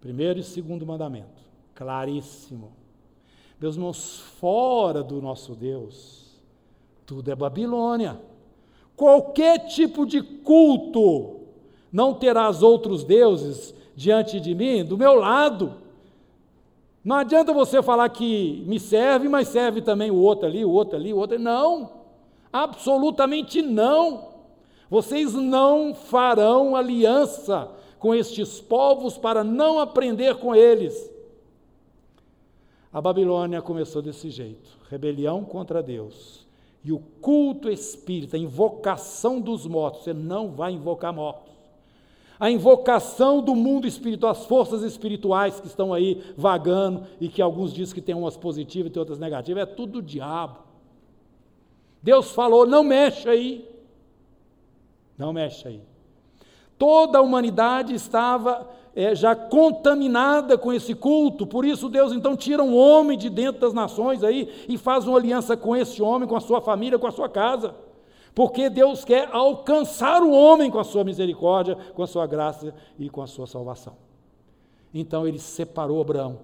Primeiro e segundo mandamento, claríssimo meus irmãos, fora do nosso Deus, tudo é Babilônia. Qualquer tipo de culto, não terás outros deuses diante de mim, do meu lado. Não adianta você falar que me serve, mas serve também o outro ali, o outro ali, o outro. Não, absolutamente não. Vocês não farão aliança com estes povos para não aprender com eles. A Babilônia começou desse jeito: rebelião contra Deus. E o culto espírita, a invocação dos mortos, você não vai invocar mortos. A invocação do mundo espiritual, as forças espirituais que estão aí vagando e que alguns dizem que tem umas positivas e tem outras negativas, é tudo do diabo. Deus falou: não mexe aí. Não mexe aí. Toda a humanidade estava é, já contaminada com esse culto, por isso Deus então tira um homem de dentro das nações aí e faz uma aliança com esse homem, com a sua família, com a sua casa. Porque Deus quer alcançar o homem com a sua misericórdia, com a sua graça e com a sua salvação. Então ele separou Abraão,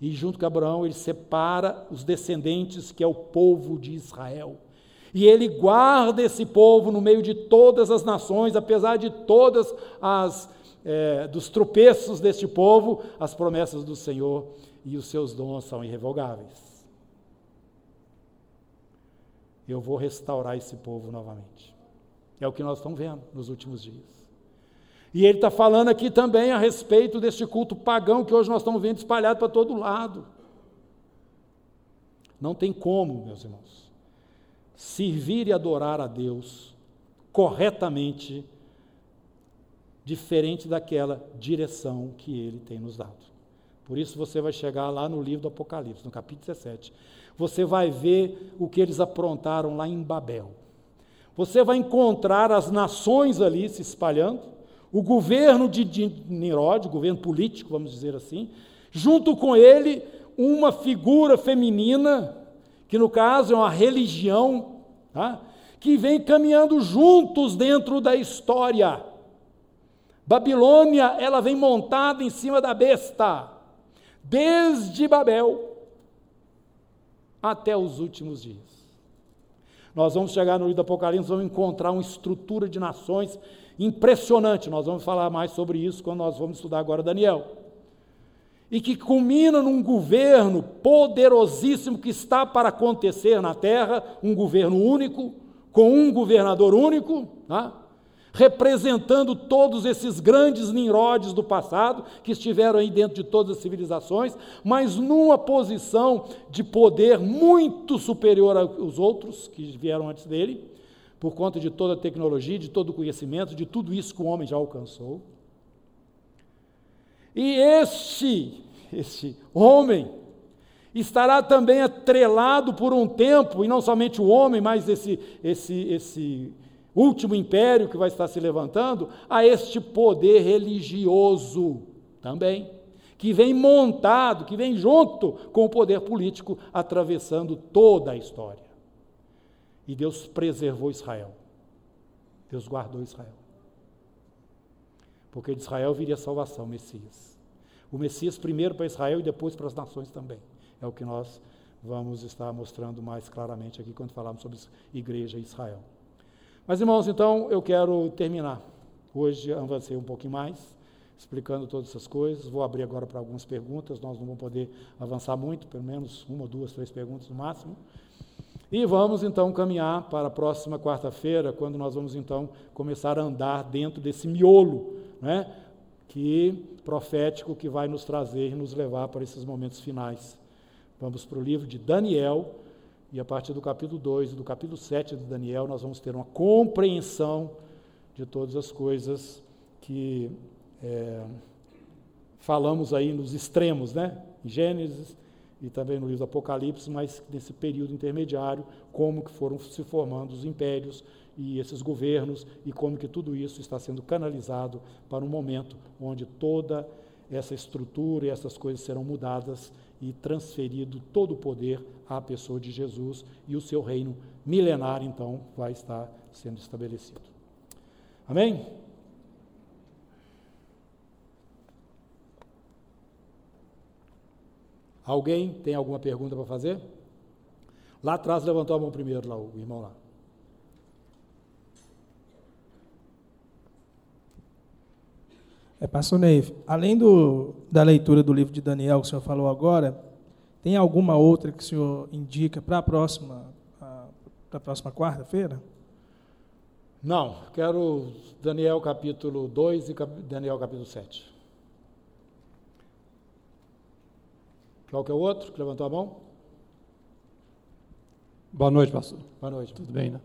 e junto com Abraão ele separa os descendentes, que é o povo de Israel. E ele guarda esse povo no meio de todas as nações, apesar de todas as é, dos tropeços deste povo, as promessas do Senhor e os seus dons são irrevogáveis. Eu vou restaurar esse povo novamente. É o que nós estamos vendo nos últimos dias. E ele está falando aqui também a respeito deste culto pagão que hoje nós estamos vendo espalhado para todo lado. Não tem como, meus irmãos, servir e adorar a Deus corretamente diferente daquela direção que ele tem nos dado. Por isso você vai chegar lá no livro do Apocalipse, no capítulo 17. Você vai ver o que eles aprontaram lá em Babel. Você vai encontrar as nações ali se espalhando, o governo de, de o governo político, vamos dizer assim, junto com ele uma figura feminina, que no caso é uma religião, tá? que vem caminhando juntos dentro da história. Babilônia, ela vem montada em cima da besta, desde Babel até os últimos dias. Nós vamos chegar no livro do Apocalipse, vamos encontrar uma estrutura de nações impressionante. Nós vamos falar mais sobre isso quando nós vamos estudar agora Daniel. E que culmina num governo poderosíssimo que está para acontecer na terra, um governo único, com um governador único, tá? Representando todos esses grandes Nimrodes do passado, que estiveram aí dentro de todas as civilizações, mas numa posição de poder muito superior aos outros que vieram antes dele, por conta de toda a tecnologia, de todo o conhecimento, de tudo isso que o homem já alcançou. E este, este homem, estará também atrelado por um tempo, e não somente o homem, mas esse, esse, esse último império que vai estar se levantando, a este poder religioso também, que vem montado, que vem junto com o poder político, atravessando toda a história. E Deus preservou Israel. Deus guardou Israel. Porque de Israel viria a salvação, o Messias. O Messias primeiro para Israel e depois para as nações também. É o que nós vamos estar mostrando mais claramente aqui quando falarmos sobre igreja e Israel. Mas, irmãos, então eu quero terminar. Hoje avancei um pouquinho mais, explicando todas essas coisas. Vou abrir agora para algumas perguntas. Nós não vamos poder avançar muito, pelo menos uma, duas, três perguntas no máximo. E vamos então caminhar para a próxima quarta-feira, quando nós vamos então começar a andar dentro desse miolo, né, que profético que vai nos trazer e nos levar para esses momentos finais. Vamos para o livro de Daniel, e a partir do capítulo 2 e do capítulo 7 de Daniel, nós vamos ter uma compreensão de todas as coisas que é, falamos aí nos extremos, né? Em Gênesis e também no livro do Apocalipse, mas nesse período intermediário, como que foram se formando os impérios e esses governos e como que tudo isso está sendo canalizado para um momento onde toda essa estrutura e essas coisas serão mudadas e transferido todo o poder à pessoa de Jesus e o seu reino milenar, então, vai estar sendo estabelecido. Amém? Alguém tem alguma pergunta para fazer? Lá atrás levantou a mão primeiro, lá, o irmão lá. É, pastor Ney, além do, da leitura do livro de Daniel que o senhor falou agora, tem alguma outra que o senhor indica para a próxima, para a próxima quarta-feira? Não, quero Daniel capítulo 2 e Daniel capítulo 7. Qual que é o outro que levantou a mão? Boa noite, pastor. Boa noite. Tudo bem, né?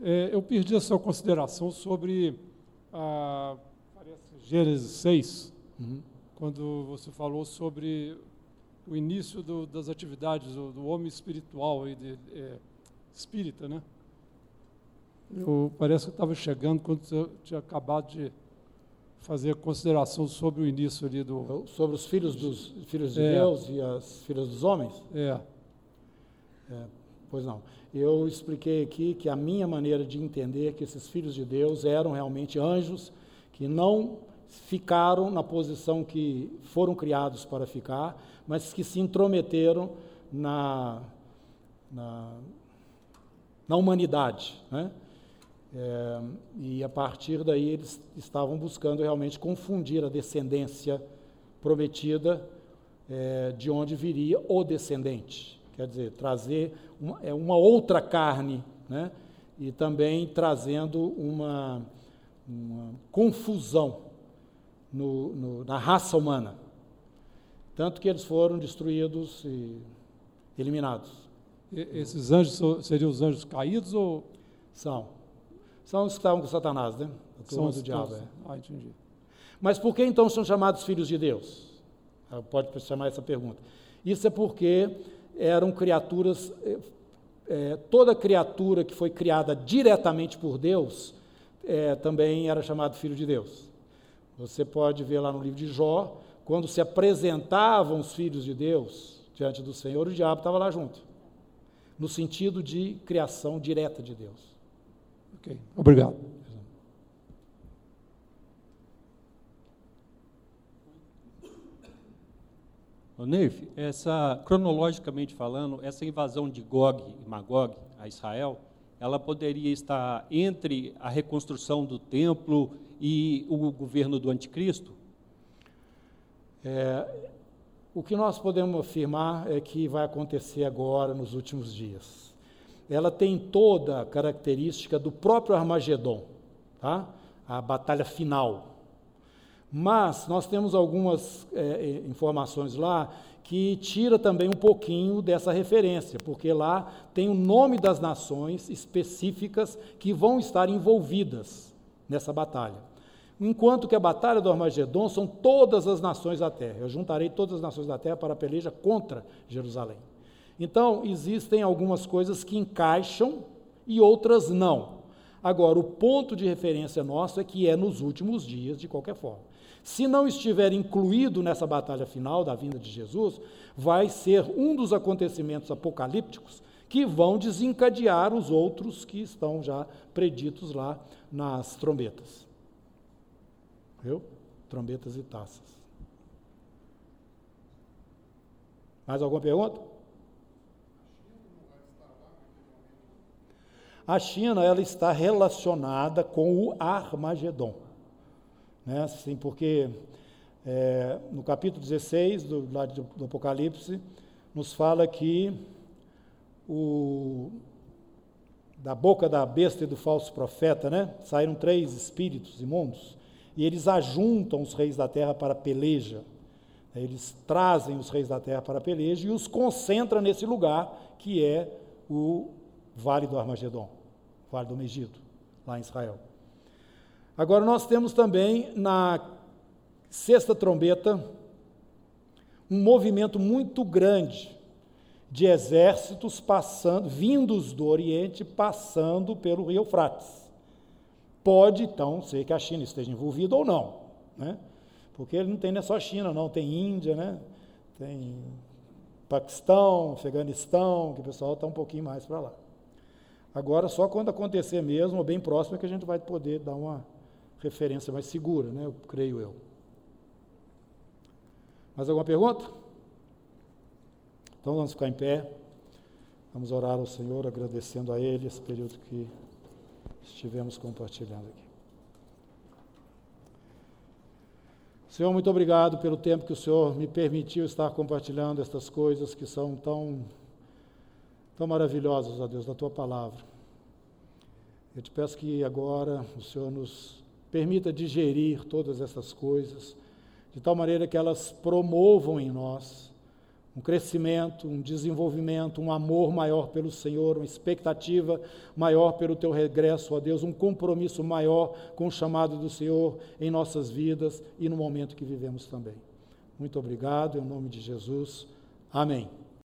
É, eu perdi a sua consideração sobre a Gênesis 6, uhum. quando você falou sobre o início do, das atividades do, do, homem espiritual e de, é, espírita, né? Eu parece que estava chegando quando você tinha acabado de fazer a consideração sobre o início ali do sobre os filhos dos filhos de é. Deus e as filhas dos homens. É. é. Pois não. Eu expliquei aqui que a minha maneira de entender que esses filhos de Deus eram realmente anjos que não ficaram na posição que foram criados para ficar, mas que se intrometeram na, na, na humanidade. Né? É, e a partir daí eles estavam buscando realmente confundir a descendência prometida é, de onde viria o descendente. Quer dizer, trazer uma, é, uma outra carne, né? e também trazendo uma, uma confusão no, no, na raça humana. Tanto que eles foram destruídos e eliminados. E, esses anjos seriam os anjos caídos ou. São. São os que estavam com Satanás, né? A são os do diabo. É. Ah, entendi. Mas por que então são chamados filhos de Deus? Ah, pode chamar essa pergunta. Isso é porque eram criaturas, é, toda criatura que foi criada diretamente por Deus é, também era chamado filho de Deus. Você pode ver lá no livro de Jó, quando se apresentavam os filhos de Deus diante do Senhor, o diabo estava lá junto, no sentido de criação direta de Deus. Ok, obrigado. O Neif, essa, cronologicamente falando, essa invasão de Gog e Magog a Israel, ela poderia estar entre a reconstrução do templo e o governo do anticristo? É, o que nós podemos afirmar é que vai acontecer agora, nos últimos dias. Ela tem toda a característica do próprio Armagedon, tá? a batalha final. Mas nós temos algumas é, é, informações lá que tira também um pouquinho dessa referência, porque lá tem o nome das nações específicas que vão estar envolvidas nessa batalha. Enquanto que a batalha do Armagedon são todas as nações da terra. Eu juntarei todas as nações da terra para a peleja contra Jerusalém. Então, existem algumas coisas que encaixam e outras não. Agora, o ponto de referência nosso é que é nos últimos dias, de qualquer forma. Se não estiver incluído nessa batalha final da vinda de Jesus, vai ser um dos acontecimentos apocalípticos que vão desencadear os outros que estão já preditos lá nas trombetas. Viu? Trombetas e taças. Mais alguma pergunta? A China ela está relacionada com o Armagedon. Né? Assim, porque é, no capítulo 16 do, do Apocalipse, nos fala que o, da boca da besta e do falso profeta, né, saíram três espíritos imundos, e eles ajuntam os reis da terra para peleja. Eles trazem os reis da terra para peleja e os concentram nesse lugar que é o Vale do Armagedon, Vale do Megiddo, lá em Israel. Agora, nós temos também na sexta trombeta um movimento muito grande de exércitos passando, vindos do Oriente, passando pelo Rio Eufrates. Pode, então, ser que a China esteja envolvida ou não, né? porque ele não tem é só China, não, tem Índia, né? tem Paquistão, Afeganistão, que o pessoal está um pouquinho mais para lá. Agora, só quando acontecer mesmo, ou bem próximo, é que a gente vai poder dar uma referência mais segura, né? Eu creio eu. Mais alguma pergunta? Então vamos ficar em pé. Vamos orar ao Senhor, agradecendo a Ele esse período que estivemos compartilhando aqui. Senhor, muito obrigado pelo tempo que o Senhor me permitiu estar compartilhando estas coisas que são tão, tão maravilhosas, ó Deus, da tua palavra. Eu te peço que agora o Senhor nos permita digerir todas essas coisas, de tal maneira que elas promovam em nós um crescimento, um desenvolvimento, um amor maior pelo Senhor, uma expectativa maior pelo teu regresso, ó Deus, um compromisso maior com o chamado do Senhor em nossas vidas e no momento que vivemos também. Muito obrigado, em nome de Jesus. Amém.